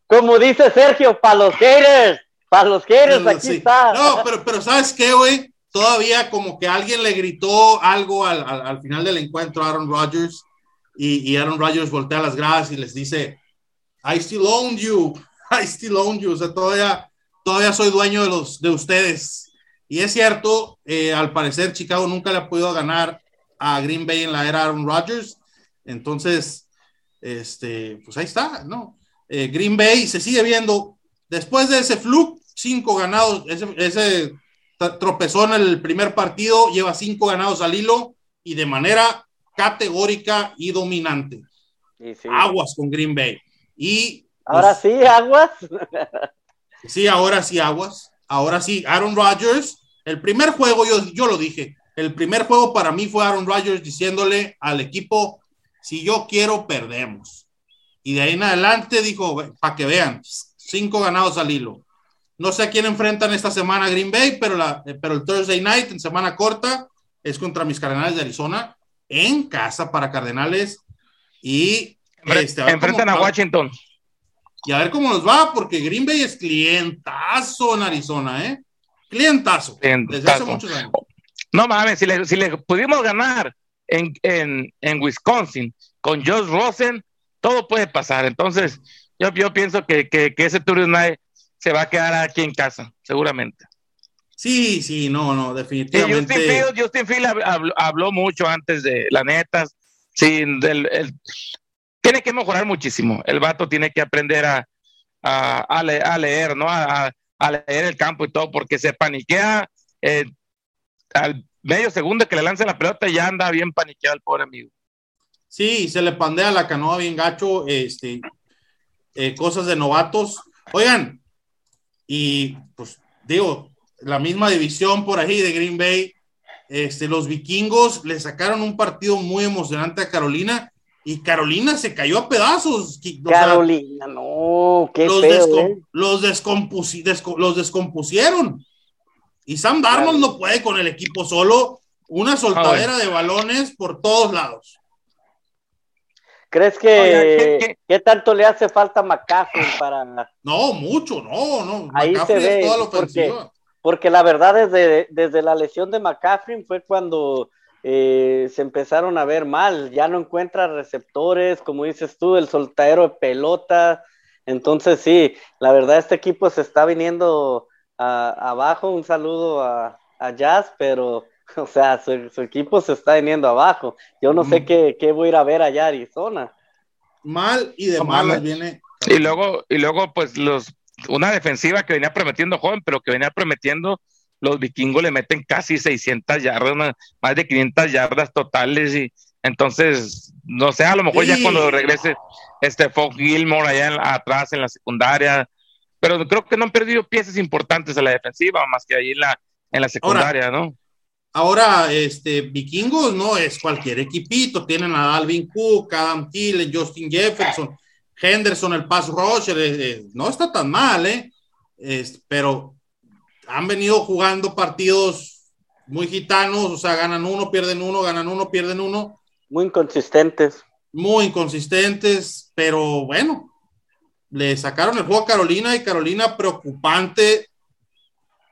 Speaker 2: como, di- dice Sergio, para los haters, para los haters, aquí
Speaker 1: Sí.
Speaker 2: está.
Speaker 1: No, pero, pero ¿sabes qué, güey? Todavía como que alguien le gritó algo al, al- al final del encuentro a Aaron Rodgers y, y Aaron Rodgers voltea las gradas y les dice, I still own you, [laughs] I still own you, o sea, todavía, todavía soy dueño de, los, de ustedes. Y es cierto, eh, al parecer Chicago nunca le ha podido ganar a Green Bay en la era Aaron Rodgers, entonces, este, pues ahí está, ¿no? Eh, Green Bay se sigue viendo, después de ese fluke, cinco ganados, ese, ese tropezó en el primer partido, lleva cinco ganados al hilo y de manera categórica y dominante.
Speaker 2: Y sí.
Speaker 1: Aguas con Green Bay. Y
Speaker 2: Ahora
Speaker 1: pues,
Speaker 2: sí, aguas. [laughs]
Speaker 1: sí, ahora sí, aguas. Ahora sí, Aaron Rodgers, el primer juego, yo, yo lo dije, el primer juego para mí fue Aaron Rodgers diciéndole al equipo, si yo quiero, perdemos. Y de ahí en adelante dijo, para que vean, cinco ganados al hilo. No sé a quién enfrentan esta semana Green Bay, pero, la, eh, pero el Thursday night, en semana corta, es contra mis Cardenales de Arizona, en casa para Cardenales. Y este, a
Speaker 3: Enfrentan a Washington.
Speaker 1: y a ver cómo nos va, porque Green Bay es clientazo en Arizona, ¿eh? Clientazo. Desde hace muchos años.
Speaker 3: No mames, si le, si le pudimos ganar en, en, en Wisconsin con Josh Rosen, todo puede pasar. Entonces, yo, yo pienso que, que, que ese Thursday night se va a quedar aquí en casa, seguramente.
Speaker 1: Sí, sí, no, no,
Speaker 3: Sí,
Speaker 1: definitivamente.
Speaker 3: Justin Fields, Justin Fields hab- habló, habló mucho antes de la neta. Sí, del- el- tiene que mejorar muchísimo. El vato tiene que aprender a, a, a le- a leer, ¿no? A, a leer el campo y todo, porque se paniquea eh, al medio segundo que le lance la pelota y ya anda bien paniqueado el pobre amigo.
Speaker 1: Sí, se le pandea la canoa bien gacho, este, eh, cosas de novatos. Oigan, y pues digo, la misma división por ahí de Green Bay, este, los vikingos le sacaron un partido muy emocionante a Carolina y Carolina se cayó a pedazos. O sea,
Speaker 2: Carolina, no, qué
Speaker 1: los,
Speaker 2: feo,
Speaker 1: descom-
Speaker 2: ¿eh?
Speaker 1: los, descompusi- desco- los descompusieron. Y Sam Darnold no puede con el equipo solo. Una soltadera de balones por todos lados.
Speaker 2: ¿Crees que
Speaker 3: ¿qué- qué?
Speaker 2: qué tanto le hace falta a McCaffrey para
Speaker 1: No, mucho, no, no.
Speaker 2: Ahí
Speaker 1: McCaffrey
Speaker 2: se ve,
Speaker 1: es toda la
Speaker 2: porque-
Speaker 1: ofensiva.
Speaker 2: Porque la verdad, desde, desde la lesión de McCaffrey fue cuando eh, se empezaron a ver mal. Ya no encuentra receptores, como dices tú, el soltadero de pelota. Entonces, sí, la verdad, este equipo se está viniendo a- abajo. Un saludo a, a Jazz, pero, [laughs] o sea, su, su equipo se está viniendo abajo. Yo no sé
Speaker 1: Mm.
Speaker 2: qué, qué voy a ir a ver allá a Arizona.
Speaker 1: Mal y de
Speaker 3: No
Speaker 1: malas viene.
Speaker 3: Y luego, y luego, pues, los, una defensiva que venía prometiendo joven, pero que venía prometiendo, los vikingos le meten casi 600 yardas, una- más de 500 yardas totales, y entonces, no sé, a lo mejor ya
Speaker 1: Sí.
Speaker 3: cuando regrese este Fox Gilmore allá en- atrás en la secundaria, pero creo que no han perdido piezas importantes a la defensiva, más que ahí en la, en la secundaria, ¿no?
Speaker 1: Ahora, este, Vikingos no es cualquier equipito. Tienen a Dalvin Cook, Adam Thielen, Justin Jefferson, Henderson, el pass rusher. eh, eh, no está tan mal, ¿eh? Es- pero han venido jugando partidos
Speaker 5: muy gitanos, o sea, ganan uno, pierden uno, ganan uno, pierden uno.
Speaker 2: Muy inconsistentes.
Speaker 5: Muy inconsistentes, pero bueno, le sacaron el juego a Carolina y Carolina preocupante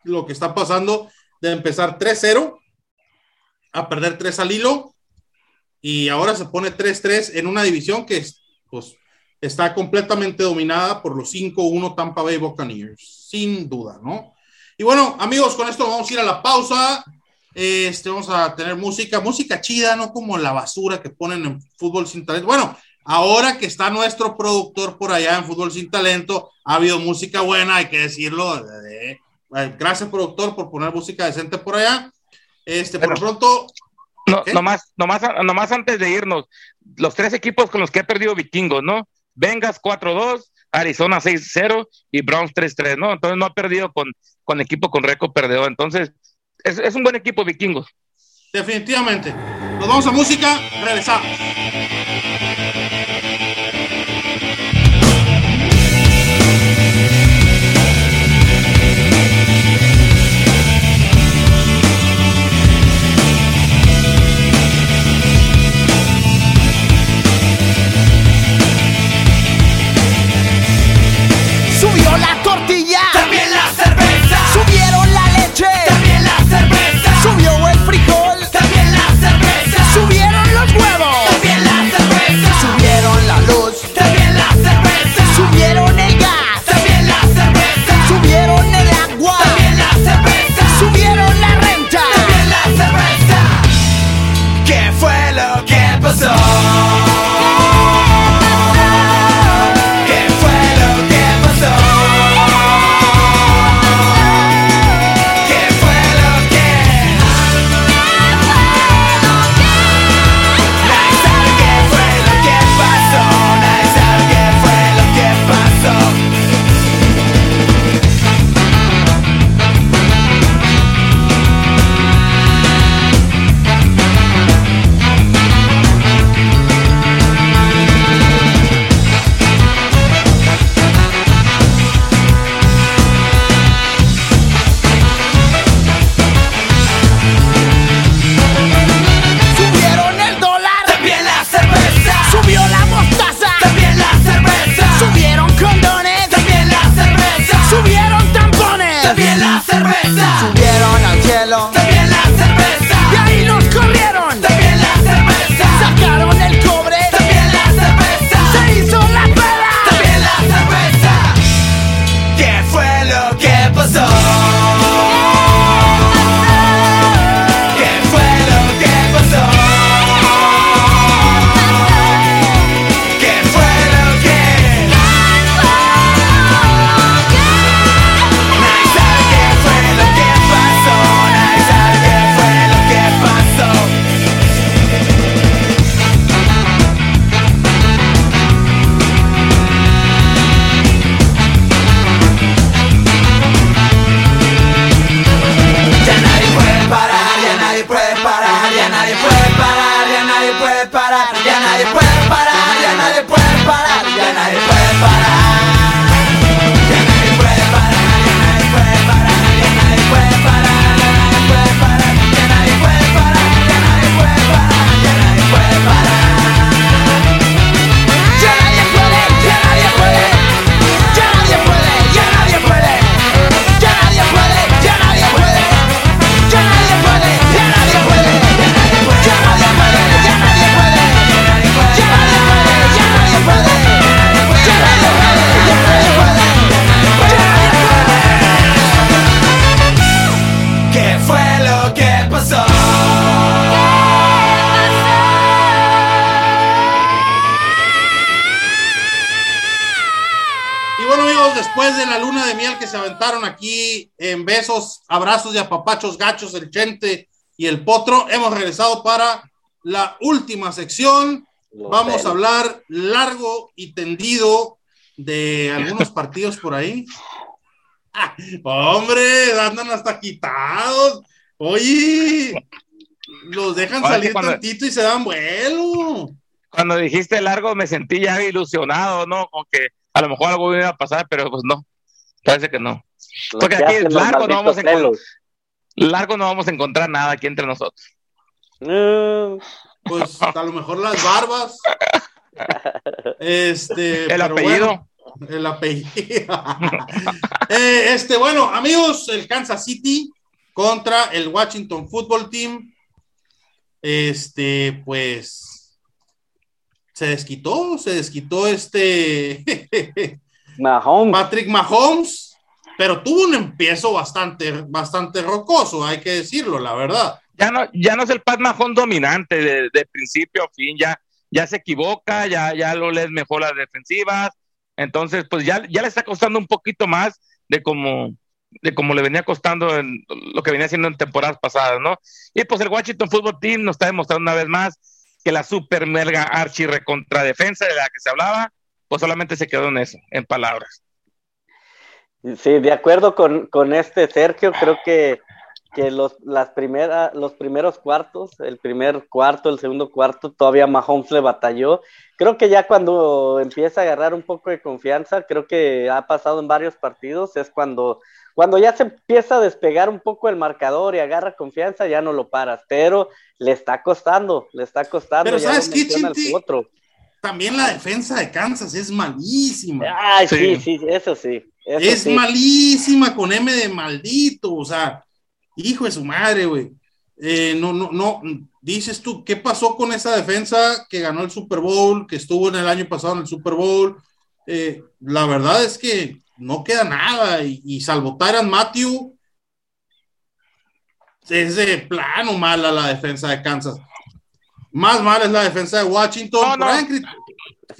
Speaker 5: lo que está pasando de empezar 3-0 a perder 3 al hilo y ahora se pone 3-3 en una división que pues, está completamente dominada por los 5-1 Tampa Bay Buccaneers, sin duda, ¿no? Y bueno, amigos, con esto vamos a ir a la pausa. Este, vamos a tener música, música chida, no como la basura que ponen en Fútbol Sin Talento. Bueno, ahora que está nuestro productor por allá en Fútbol Sin Talento, ha habido música buena, hay que decirlo. Gracias, productor, por poner música decente por allá. Este, por pronto.
Speaker 3: No, nomás, nomás, nomás antes de irnos, los tres equipos con los que ha perdido Vikingos, ¿no? Vengas 4-2, Arizona 6-0 y Browns 3-3, ¿no? Entonces no ha perdido con, con equipo con récord perdedor. Entonces, es, es, un buen equipo vikingos.
Speaker 5: Definitivamente. Nos vamos a música, regresamos. también la cerveza, subieron la leche. Abrazos y apapachos gachos, el Chente y el Potro. Hemos regresado para la última sección. Vamos a hablar largo y tendido de algunos partidos por ahí. Ah, [laughs] hombre, andan hasta quitados. Oye, los dejan salir tantito y se dan vuelo.
Speaker 3: Cuando dijiste largo me sentí ya ilusionado, ¿no? Con que a lo mejor algo iba a pasar, pero pues no. Parece que no. Porque aquí largo, no vamos, a largo no vamos a encontrar nada aquí entre nosotros.
Speaker 2: Mm,
Speaker 1: Pues a lo mejor las barbas. [laughs] Este,
Speaker 3: El apellido.
Speaker 1: bueno, el apellido. [laughs] Eh, este, bueno, amigos, el Kansas City contra el Washington Football Team. Este, pues se desquitó, se desquitó este [laughs]
Speaker 2: Mahomes.
Speaker 1: Patrick Mahomes, pero tuvo un empiezo bastante, bastante rocoso, hay que decirlo, la verdad.
Speaker 3: Ya no, ya no es el Pat Mahon dominante de, de principio a fin, ya, ya se equivoca, ya, ya lo lees mejor las defensivas, entonces pues ya, ya le está costando un poquito más de como, de como le venía costando en lo que venía haciendo en temporadas pasadas, ¿no? Y pues el Washington Football Team nos está demostrando una vez más que la super merga archi recontra defensa de la que se hablaba, pues solamente se quedó en eso, en palabras.
Speaker 2: Sí, de acuerdo con, con este Sergio, creo que, que los, las primera, los primeros cuartos, el primer cuarto, el segundo cuarto, todavía Mahomes le batalló. Creo que ya cuando empieza a agarrar un poco de confianza, creo que ha pasado en varios partidos, es cuando, cuando ya se empieza a despegar un poco el marcador y agarra confianza, ya no lo paras, pero le está costando, le está costando.
Speaker 1: Pero
Speaker 2: ya
Speaker 1: ¿sabes
Speaker 2: lo
Speaker 1: qué, Chinti?
Speaker 2: otro.
Speaker 1: También la defensa de Kansas es malísima.
Speaker 2: Ay, sí,
Speaker 3: Sí.
Speaker 2: sí, eso sí. eso
Speaker 1: es
Speaker 2: sí.
Speaker 1: malísima con M de maldito, o sea, hijo de su madre, güey. Eh, no, no, no, dices tú, ¿qué pasó con esa defensa que ganó el Super Bowl, que estuvo en el año pasado en el Super Bowl? Eh, la verdad es que no queda nada y, y salvo Tyran Matthew, es de plano mala la defensa de Kansas. Más mala es la defensa de Washington.
Speaker 3: No, no.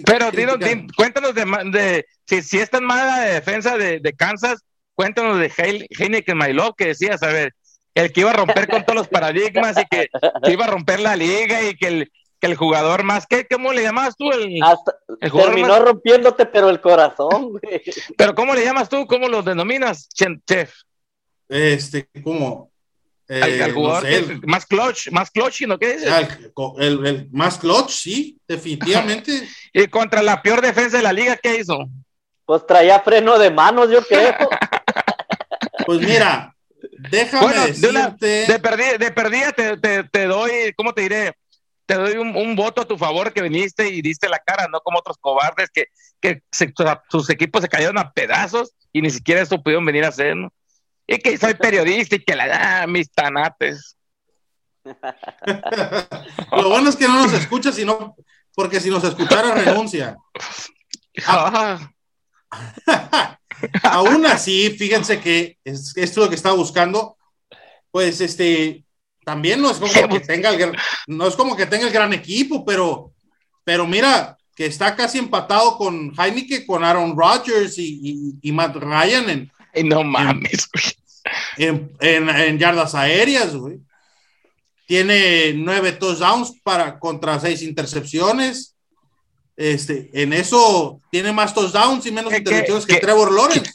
Speaker 3: Pero din- cuéntanos de, de si, si es tan mala la defensa de, de Kansas, cuéntanos de Heil- Heineken My Love, que decías, a ver, el que iba a romper con todos los paradigmas y que, que iba a romper la liga y que el, que el jugador más, ¿qué, ¿cómo le llamabas tú? El,
Speaker 2: Hasta
Speaker 3: el jugador
Speaker 2: terminó
Speaker 3: más-
Speaker 2: rompiéndote, pero el corazón, güey.
Speaker 3: pero ¿cómo le llamas tú? ¿Cómo lo denominas, Chef?
Speaker 1: Este, como. Eh,
Speaker 3: al, al
Speaker 1: no
Speaker 3: jugador
Speaker 1: sé, el-
Speaker 3: más clutch, más clutch, ¿no? ¿Qué dices?
Speaker 1: El, el- el más clutch, sí, definitivamente. [laughs]
Speaker 3: Y contra la peor defensa de la liga, ¿qué hizo?
Speaker 2: Pues traía freno de manos, yo creo. [laughs]
Speaker 1: Pues mira, déjame
Speaker 3: Bueno, de, una- de perdida, de perdida te, te- te doy, ¿cómo te diré? Te doy un, un voto a tu favor que viniste y diste la cara, no como otros cobardes que, que se- sus equipos se cayeron a pedazos y ni siquiera eso pudieron venir a hacer, ¿no? Y que soy periodista y que la ah, mis tanates. [laughs]
Speaker 1: Lo bueno es que no nos escucha, sino porque si nos escuchara renuncia.
Speaker 3: Ah, [laughs]
Speaker 1: Aún así, fíjense que es, esto es lo que estaba buscando. Pues este también no es como que tenga el gran- no es como que tenga el gran equipo, pero pero mira que está casi empatado con Heineken, con Aaron Rodgers y, y- y Matt Ryan en,
Speaker 3: no mames, güey.
Speaker 1: en, en- en yardas aéreas, güey. Tiene nueve touchdowns para contra seis intercepciones. Este, en eso tiene más touchdowns y menos
Speaker 3: ¿Qué-
Speaker 1: intercepciones
Speaker 3: qué-
Speaker 1: que Trevor Lawrence.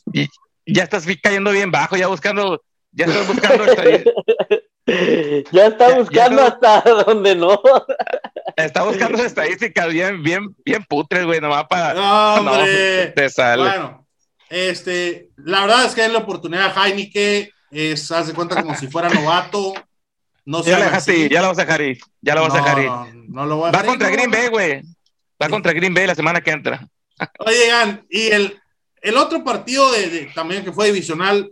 Speaker 3: Ya estás cayendo bien bajo, ya buscando, ya estás buscando [laughs]
Speaker 2: ya está
Speaker 3: Ya-
Speaker 2: buscando
Speaker 3: ya
Speaker 2: hasta donde no. [laughs]
Speaker 3: está buscando [laughs] estadísticas bien, bien, bien putres, güey, nomás para
Speaker 1: No,
Speaker 3: no,
Speaker 1: hombre.
Speaker 3: te sale.
Speaker 1: Bueno, este, la verdad es que es la oportunidad a Heineken, es, hace cuenta como si fuera novato. No
Speaker 3: ya la dejaste, ya la vas a dejar ir, ya la vas a dejar ir.
Speaker 1: no, no lo voy a
Speaker 3: Va
Speaker 1: dejar ir,
Speaker 3: contra Green. Bay, güey. Va contra Green Bay la semana que entra.
Speaker 1: Oigan, y el, el otro partido de, de- también que fue divisional,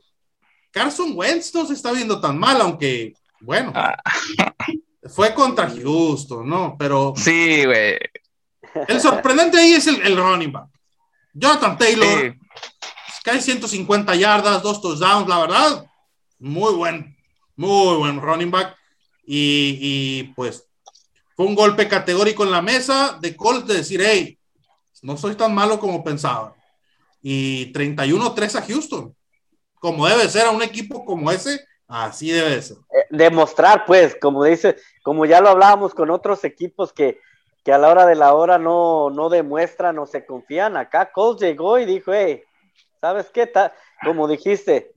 Speaker 1: Carson Wentz no se está viendo tan mal, aunque, bueno,
Speaker 3: Ah. [laughs]
Speaker 1: fue contra Houston, ¿no? Pero
Speaker 3: Sí, güey.
Speaker 1: el sorprendente ahí es el, el running back. Jonathan Taylor,
Speaker 3: Sí.
Speaker 1: Casi 150 yardas, dos touchdowns, la verdad, muy buen, muy buen running back. Y, y, pues fue un golpe categórico en la mesa de Colts de decir, hey, no soy tan malo como pensaba. Y 31-3 a Houston. Como debe ser a un equipo como ese, así debe de ser.
Speaker 2: Demostrar, pues, como dice, como ya lo hablábamos con otros equipos que, que a la hora de la hora no, no demuestran o se confían. Acá Colts llegó y dijo, hey, ¿sabes qué? Ta- como dijiste,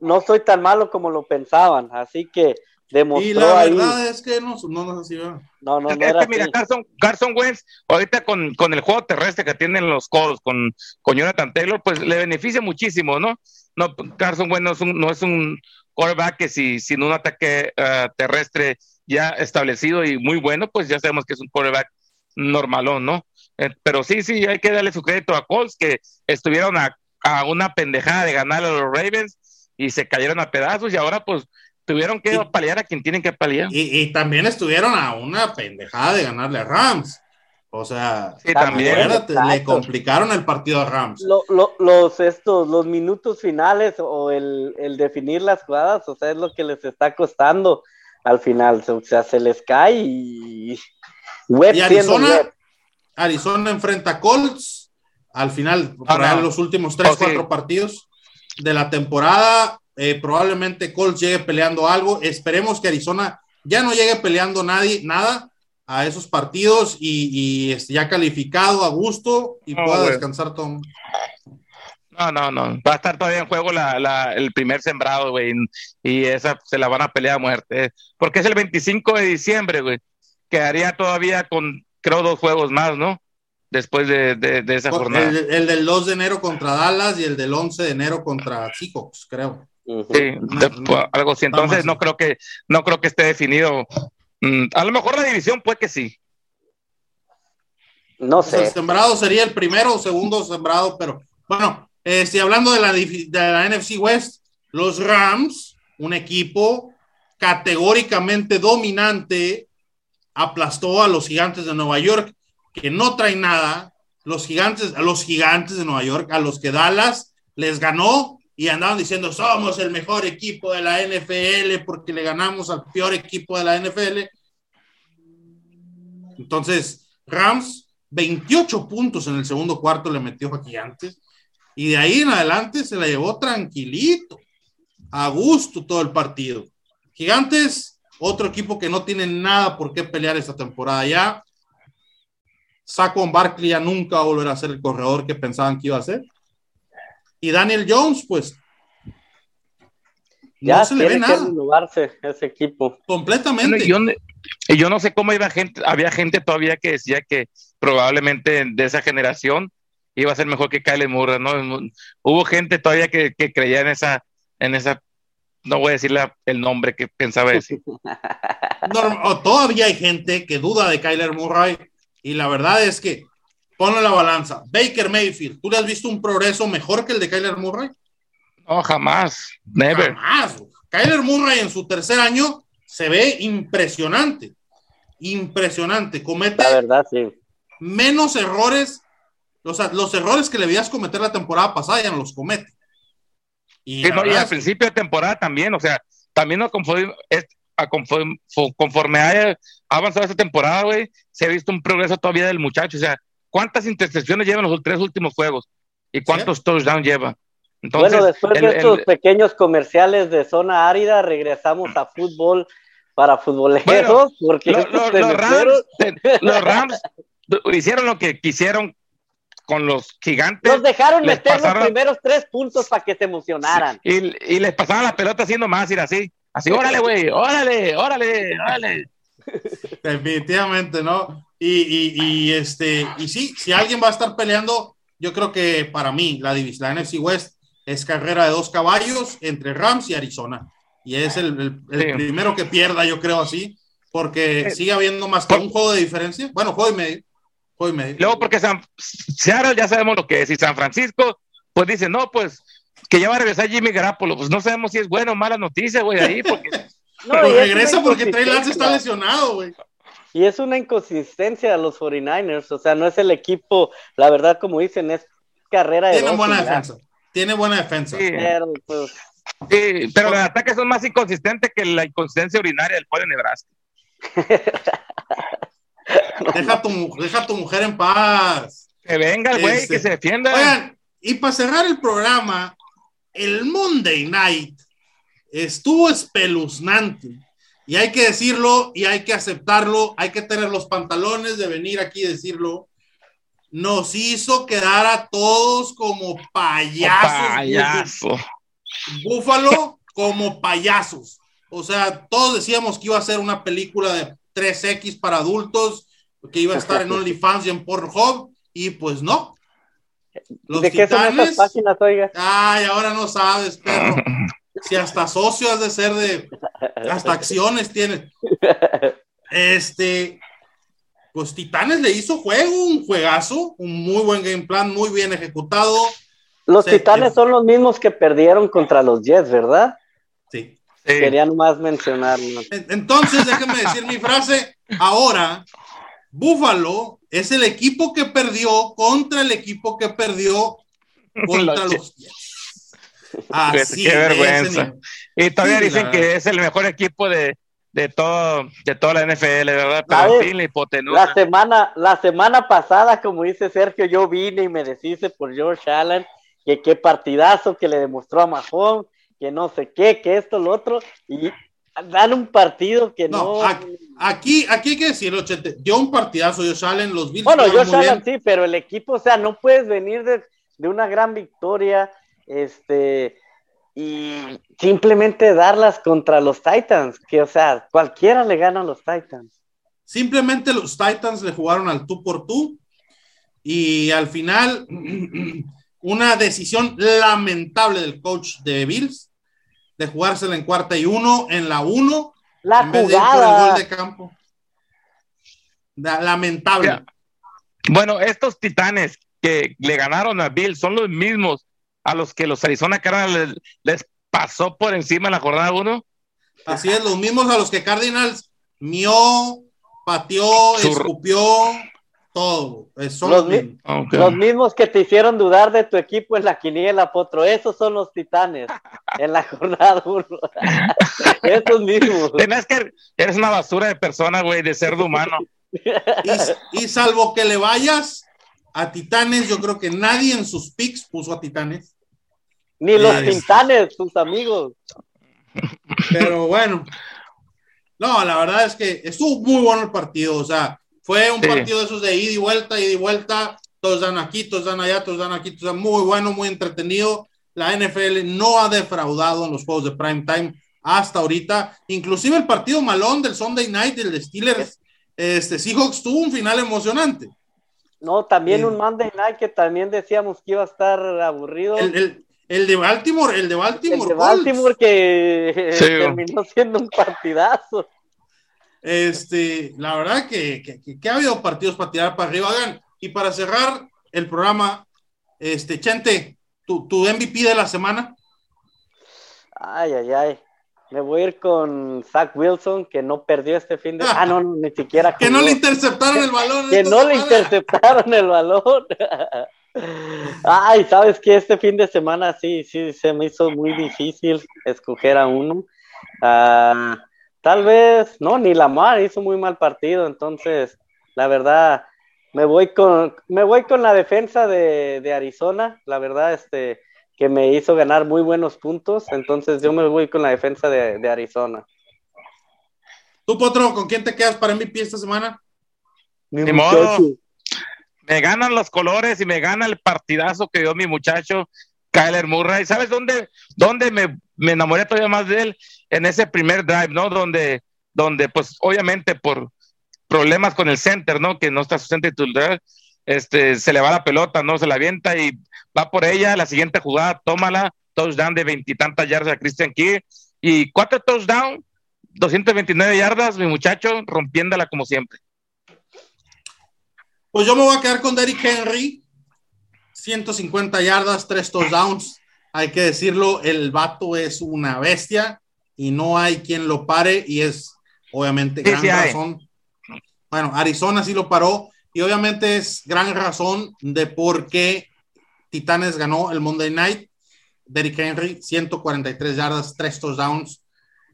Speaker 2: no soy tan malo como lo pensaban. Así que
Speaker 1: Y
Speaker 2: demostró
Speaker 1: la
Speaker 2: ahí.
Speaker 1: verdad es que no, no nos así, ¿verdad?
Speaker 2: No, no,
Speaker 3: Es
Speaker 2: no
Speaker 3: que
Speaker 2: era
Speaker 3: mira,
Speaker 2: así.
Speaker 3: Carson, Carson Wentz, ahorita con, con el juego terrestre que tienen los Colts, con, con Jonathan Taylor, pues le beneficia muchísimo, ¿no? No, Carson Wentz no es un, no es un quarterback que si, sin un ataque eh, terrestre ya establecido y muy bueno, pues ya sabemos que es un quarterback normalón, ¿no? Eh, pero sí, sí, hay que darle su crédito a Colts que estuvieron a, a una pendejada de ganar a los Ravens y se cayeron a pedazos y ahora pues tuvieron que
Speaker 1: Y-
Speaker 3: paliar a quien tienen que paliar.
Speaker 1: Y, y también estuvieron a una pendejada de ganarle a Rams. O sea,
Speaker 3: Sí, también.
Speaker 1: acuérdate, le complicaron el partido a Rams.
Speaker 2: Lo- lo- los, estos, los minutos finales o el, el definir las jugadas, o sea, es lo que les está costando al final. O sea, se les cae y. Web
Speaker 1: Y Arizona. Arizona enfrenta a Colts al final,
Speaker 3: no.
Speaker 1: ahí los últimos tres,
Speaker 3: Oh, sí.
Speaker 1: cuatro partidos de la temporada. eh, probablemente Colts llegue peleando algo. Esperemos que Arizona ya no llegue peleando nadie, nada a esos partidos y, y, este, ya calificado a gusto y
Speaker 3: No,
Speaker 1: pueda descansar Tom.
Speaker 3: No, no, no. Va a estar todavía en juego la, la- el primer sembrado, güey. Y esa se la van a pelear a muerte. Porque es el 25 de diciembre, güey. Quedaría todavía con, creo, dos juegos más, ¿no? Después de, de- de esa jornada.
Speaker 1: El, el del 2 de enero contra Dallas y el del 11 de enero contra Seahawks, creo.
Speaker 3: Sí, de-
Speaker 1: no.
Speaker 3: algo así. Entonces no creo que, no creo que esté definido. Mm, a lo mejor la división puede que sí.
Speaker 2: No
Speaker 1: O sea, el
Speaker 2: sé.
Speaker 1: sembrado sería el primero o segundo sembrado, pero bueno, este, hablando de la, de la NFC West, los Rams, un equipo categóricamente dominante, aplastó a los gigantes de Nueva York, que no traen nada, los gigantes, a los gigantes de Nueva York, a los que Dallas les ganó y andaban diciendo somos el mejor equipo de la NFL porque le ganamos al peor equipo de la NFL. Entonces, Rams, 28 puntos en el segundo cuarto le metió a Gigantes y de ahí en adelante se la llevó tranquilito, a gusto todo el partido. Gigantes, otro equipo que no tiene nada por qué pelear esta temporada ya. Saquon Barkley ya nunca va a volver a ser el corredor que pensaban que iba a ser. Y Daniel Jones, pues,
Speaker 2: Ya
Speaker 1: no se le ve
Speaker 2: que
Speaker 1: nada,
Speaker 2: renovarse ese equipo.
Speaker 1: completamente.
Speaker 3: Yo, no- y yo no sé cómo iba gente, había gente todavía que decía que probablemente de esa generación iba a ser mejor que Kyle Murray, ¿no? Hubo gente todavía que, que creía en esa, en esa, no voy a decir la- el nombre que pensaba decir. [laughs]
Speaker 1: Todavía hay gente que duda de Kyler Murray y la verdad es que ponle la balanza. Baker Mayfield, ¿tú le has visto un progreso mejor que el de Kyler Murray?
Speaker 3: No, jamás, never.
Speaker 1: Jamás. Kyler Murray en su tercer año se ve impresionante. Impresionante. Comete
Speaker 2: La verdad, sí.
Speaker 1: menos errores. O sea, los errores que le veías cometer la temporada pasada ya no los comete. Y,
Speaker 3: Sí,
Speaker 1: la
Speaker 3: no, y al principio de temporada también, o sea, también no conforme, es- a conforme, fo- conforme haya avanzado esta temporada, güey, se ha visto un progreso todavía del muchacho, o sea, ¿cuántas intercepciones llevan los tres últimos juegos? ¿Y cuántos touchdowns lleva? Entonces,
Speaker 2: bueno, después
Speaker 3: el-
Speaker 2: de estos
Speaker 3: el-
Speaker 2: pequeños comerciales de zona árida, regresamos a fútbol para futboleros,
Speaker 3: Bueno,
Speaker 2: porque
Speaker 3: lo-
Speaker 2: estos [laughs]
Speaker 3: lo-
Speaker 2: se
Speaker 3: los, Rams, los hicieron lo que quisieron con los gigantes
Speaker 2: Nos dejaron meter los primeros tres puntos para que se emocionaran.
Speaker 3: y, y les pasaban la pelota haciendo más, ir así, así, órale, güey, órale, órale, órale. [laughs]
Speaker 1: Definitivamente, ¿no? Y, y, y, este, y sí, si alguien va a estar peleando, yo creo que para mí la división, la NFC West es carrera de dos caballos entre Rams y Arizona. Y es el, el- el
Speaker 3: Sí.
Speaker 1: primero que pierda, yo creo así, porque
Speaker 3: Eh,
Speaker 1: sigue habiendo más que un juego de diferencia. Bueno, juego y medio. Juego y medio.
Speaker 3: Luego, porque San, Seattle ya sabemos lo que es, y San Francisco, pues dice, no, pues que ya va a regresar Jimmy Garapolo, pues no sabemos si es buena o mala noticia, güey, ahí, porque [laughs]
Speaker 2: No,
Speaker 1: Pero regresa porque Trey Lance está lesionado, güey.
Speaker 2: Y es una inconsistencia de los 49ers, o sea, no es el equipo, la verdad, como dicen, es carrera de
Speaker 1: Tiene buena
Speaker 2: y
Speaker 1: defensa. Tiene buena defensa.
Speaker 3: Sí.
Speaker 2: Pero, pues,
Speaker 3: Sí, pero los ataques son más inconsistentes que la inconsistencia urinaria del pueblo de Nebraska. [laughs]
Speaker 1: Deja a tu, deja tu mujer en paz.
Speaker 3: Que venga el güey,
Speaker 1: Este,
Speaker 3: que se defienda.
Speaker 1: Oigan, y para cerrar el programa, el Monday Night estuvo espeluznante. Y hay que decirlo y hay que aceptarlo. Hay que tener los pantalones de venir aquí y decirlo. Nos hizo quedar a todos como payasos.
Speaker 3: payaso.
Speaker 1: Búfalo como payasos. O sea, todos decíamos que iba a ser una película de 3X para adultos, que iba a estar en [laughs] OnlyFans y en Pornhub, y pues no. Los
Speaker 2: ¿de qué son esas
Speaker 1: titanes.
Speaker 2: páginas, oiga?
Speaker 1: Ay, ahora no sabes, perro. [laughs] si hasta socio has de ser de, hasta acciones tiene. Este, pues Titanes le hizo juego, un juegazo, un muy buen game plan, muy bien ejecutado.
Speaker 2: Los Titanes son los mismos que perdieron contra los Jets, ¿verdad?
Speaker 1: Sí.
Speaker 3: Sí.
Speaker 2: Querían más mencionarlo.
Speaker 1: En- Entonces, déjenme decir mi frase. Ahora, Buffalo es el equipo que perdió contra el equipo que perdió [laughs] contra
Speaker 3: Los
Speaker 1: Jets. Así,
Speaker 3: Qué vergüenza. Y todavía
Speaker 1: Sí,
Speaker 3: dicen que es el mejor equipo de, de todo de toda la NFL, ¿verdad? Pero
Speaker 2: ¿Sabes?
Speaker 3: en fin, la hipotenusa.
Speaker 2: La semana, la semana pasada, como dice Sergio, yo vine y me deshice por George Allen, que qué partidazo que le demostró a Mahomes, que no sé qué, que esto, lo otro, y dan un partido que
Speaker 1: No,
Speaker 2: no.
Speaker 1: aquí, aquí, hay que decirlo, Chete. Dio un partidazo, Josh Allen, los Bills.
Speaker 2: bueno,
Speaker 1: muy
Speaker 2: Allen sí, pero el equipo, o sea, no puedes venir de, de una gran victoria, este, y simplemente darlas contra los Titans, que, o sea, cualquiera le gana a los Titans.
Speaker 1: Simplemente los Titans le jugaron al tú por tú y al final [clears throat] una decisión lamentable del coach de Bills de jugársela en cuarta y uno en la uno
Speaker 2: La
Speaker 1: en vez de ir por el
Speaker 2: jugada.
Speaker 1: gol de campo. Lamentable.
Speaker 3: Ya. Bueno, estos titanes que le ganaron a Bill son los mismos a los que los Arizona Cardinals les, les pasó por encima en la jornada 1.
Speaker 1: Así es, los mismos a los que Cardinals mió, pateó,
Speaker 3: Sur-
Speaker 1: escupió, todo. Son
Speaker 2: Los
Speaker 1: los
Speaker 2: mi-
Speaker 1: mismos.
Speaker 2: Los mismos que te hicieron dudar de tu equipo en la quiniela, Potro. Esos son los titanes [laughs] en la jornada 1. [laughs] Esos mismos.
Speaker 3: Tenés que eres una basura de persona, güey, de cerdo humano.
Speaker 1: Y, y salvo que le vayas a Titanes, yo creo que nadie en sus picks puso a Titanes.
Speaker 2: Ni los
Speaker 1: Es-
Speaker 2: titanes, sus amigos.
Speaker 1: Pero bueno, no, la verdad es que estuvo muy bueno el partido. O sea, fue un
Speaker 3: Sí.
Speaker 1: partido de esos de ida y vuelta, ida y vuelta. Todos dan aquí, todos dan allá, todos dan aquí. Sea, muy bueno, muy entretenido. La NFL no ha defraudado en los juegos de prime time hasta ahorita. Inclusive el partido malón del Sunday Night, el de Steelers, este Seahawks tuvo un final emocionante.
Speaker 2: No, también
Speaker 1: Sí.
Speaker 2: un Monday Night que también decíamos que iba a estar aburrido.
Speaker 1: El, el- el de Baltimore, el de
Speaker 2: El
Speaker 1: Baltimore.
Speaker 2: de
Speaker 1: Colts.
Speaker 2: Baltimore que
Speaker 3: Sí. [laughs]
Speaker 2: terminó siendo un partidazo.
Speaker 1: Este, la verdad que, que, que- ha habido partidos para tirar para arriba. Oigan, y para cerrar el programa, este, Chente, tu, tu MVP de la semana.
Speaker 2: Ay, ay, ay. Me voy a ir con Zach Wilson, que no perdió este fin de Ah, no, no, ni siquiera. [laughs]
Speaker 1: Que no le interceptaron el balón.
Speaker 2: que no le
Speaker 1: semana.
Speaker 2: interceptaron el balón. [laughs] Ay, sabes que este fin de semana sí, sí, se me hizo muy difícil escoger a uno. Ah, tal vez, no, ni Lamar hizo muy mal partido, entonces, la verdad, me voy con, me voy con la defensa de, de Arizona, la verdad, este, que me hizo ganar muy buenos puntos, entonces yo me voy con la defensa de, de Arizona.
Speaker 1: Tú, Potro, ¿con quién te quedas para MVP esta semana?
Speaker 3: Ni modo. Me ganan los colores y me gana el partidazo que dio mi muchacho Kyler Murray. ¿Sabes dónde, dónde me, me enamoré todavía más de él? En ese primer drive, ¿no? Donde, donde pues obviamente por problemas con el center, ¿no? Que no está su center titular, este, se le va la pelota, ¿no? Se la avienta y va por ella. La siguiente jugada, tómala. Touchdown de veintitantas yardas a Christian Key. Y cuatro touchdowns, 229 yardas, mi muchacho, rompiéndola como siempre.
Speaker 1: Pues yo me voy a quedar con Derrick Henry. 150 yardas, 3 touchdowns. Hay que decirlo, el vato es una bestia y no hay quien lo pare y es obviamente
Speaker 3: Sí,
Speaker 1: gran
Speaker 3: sí
Speaker 1: razón. Bueno, Arizona sí lo paró y obviamente es gran razón de por qué Titanes ganó el Monday Night. Derrick Henry, 143 yardas, 3 touchdowns.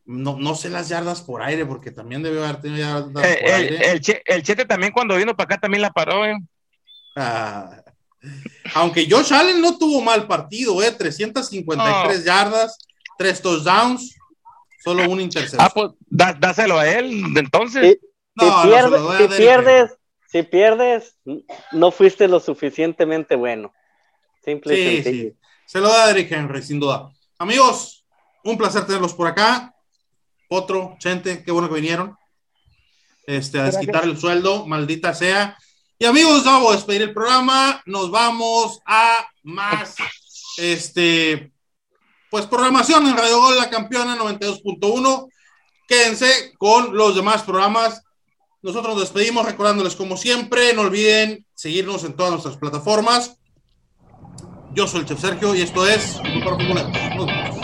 Speaker 1: No, no sé las yardas por aire porque también debió haber tenido yardas por
Speaker 3: Eh, el,
Speaker 1: aire.
Speaker 3: el, Che- el Chete también cuando vino para acá también la paró, ¿eh?
Speaker 1: Ah, aunque Josh Allen no tuvo mal partido, ¿eh? 353 yardas, 3 touchdowns, solo un intercepción.
Speaker 3: Ah, pues dáselo a él, entonces.
Speaker 1: No,
Speaker 2: si
Speaker 1: no,
Speaker 2: si pierdes, si pierdes, no fuiste lo suficientemente bueno. Simple y
Speaker 1: Sí,
Speaker 2: sencillo.
Speaker 1: sí. Se lo da a Derrick Henry, sin duda. Amigos, un placer tenerlos por acá. Otro, Chente, qué bueno que vinieron. Este, a desquitar el sueldo, maldita sea. Y amigos, vamos a despedir el programa. Nos vamos a más, este, pues programación en Radio Gol, la campeona 92.1. Quédense con los demás programas. Nosotros nos despedimos recordándoles como siempre, no olviden seguirnos en todas nuestras plataformas. Yo soy el Chef Sergio y esto es
Speaker 6: Por Popular.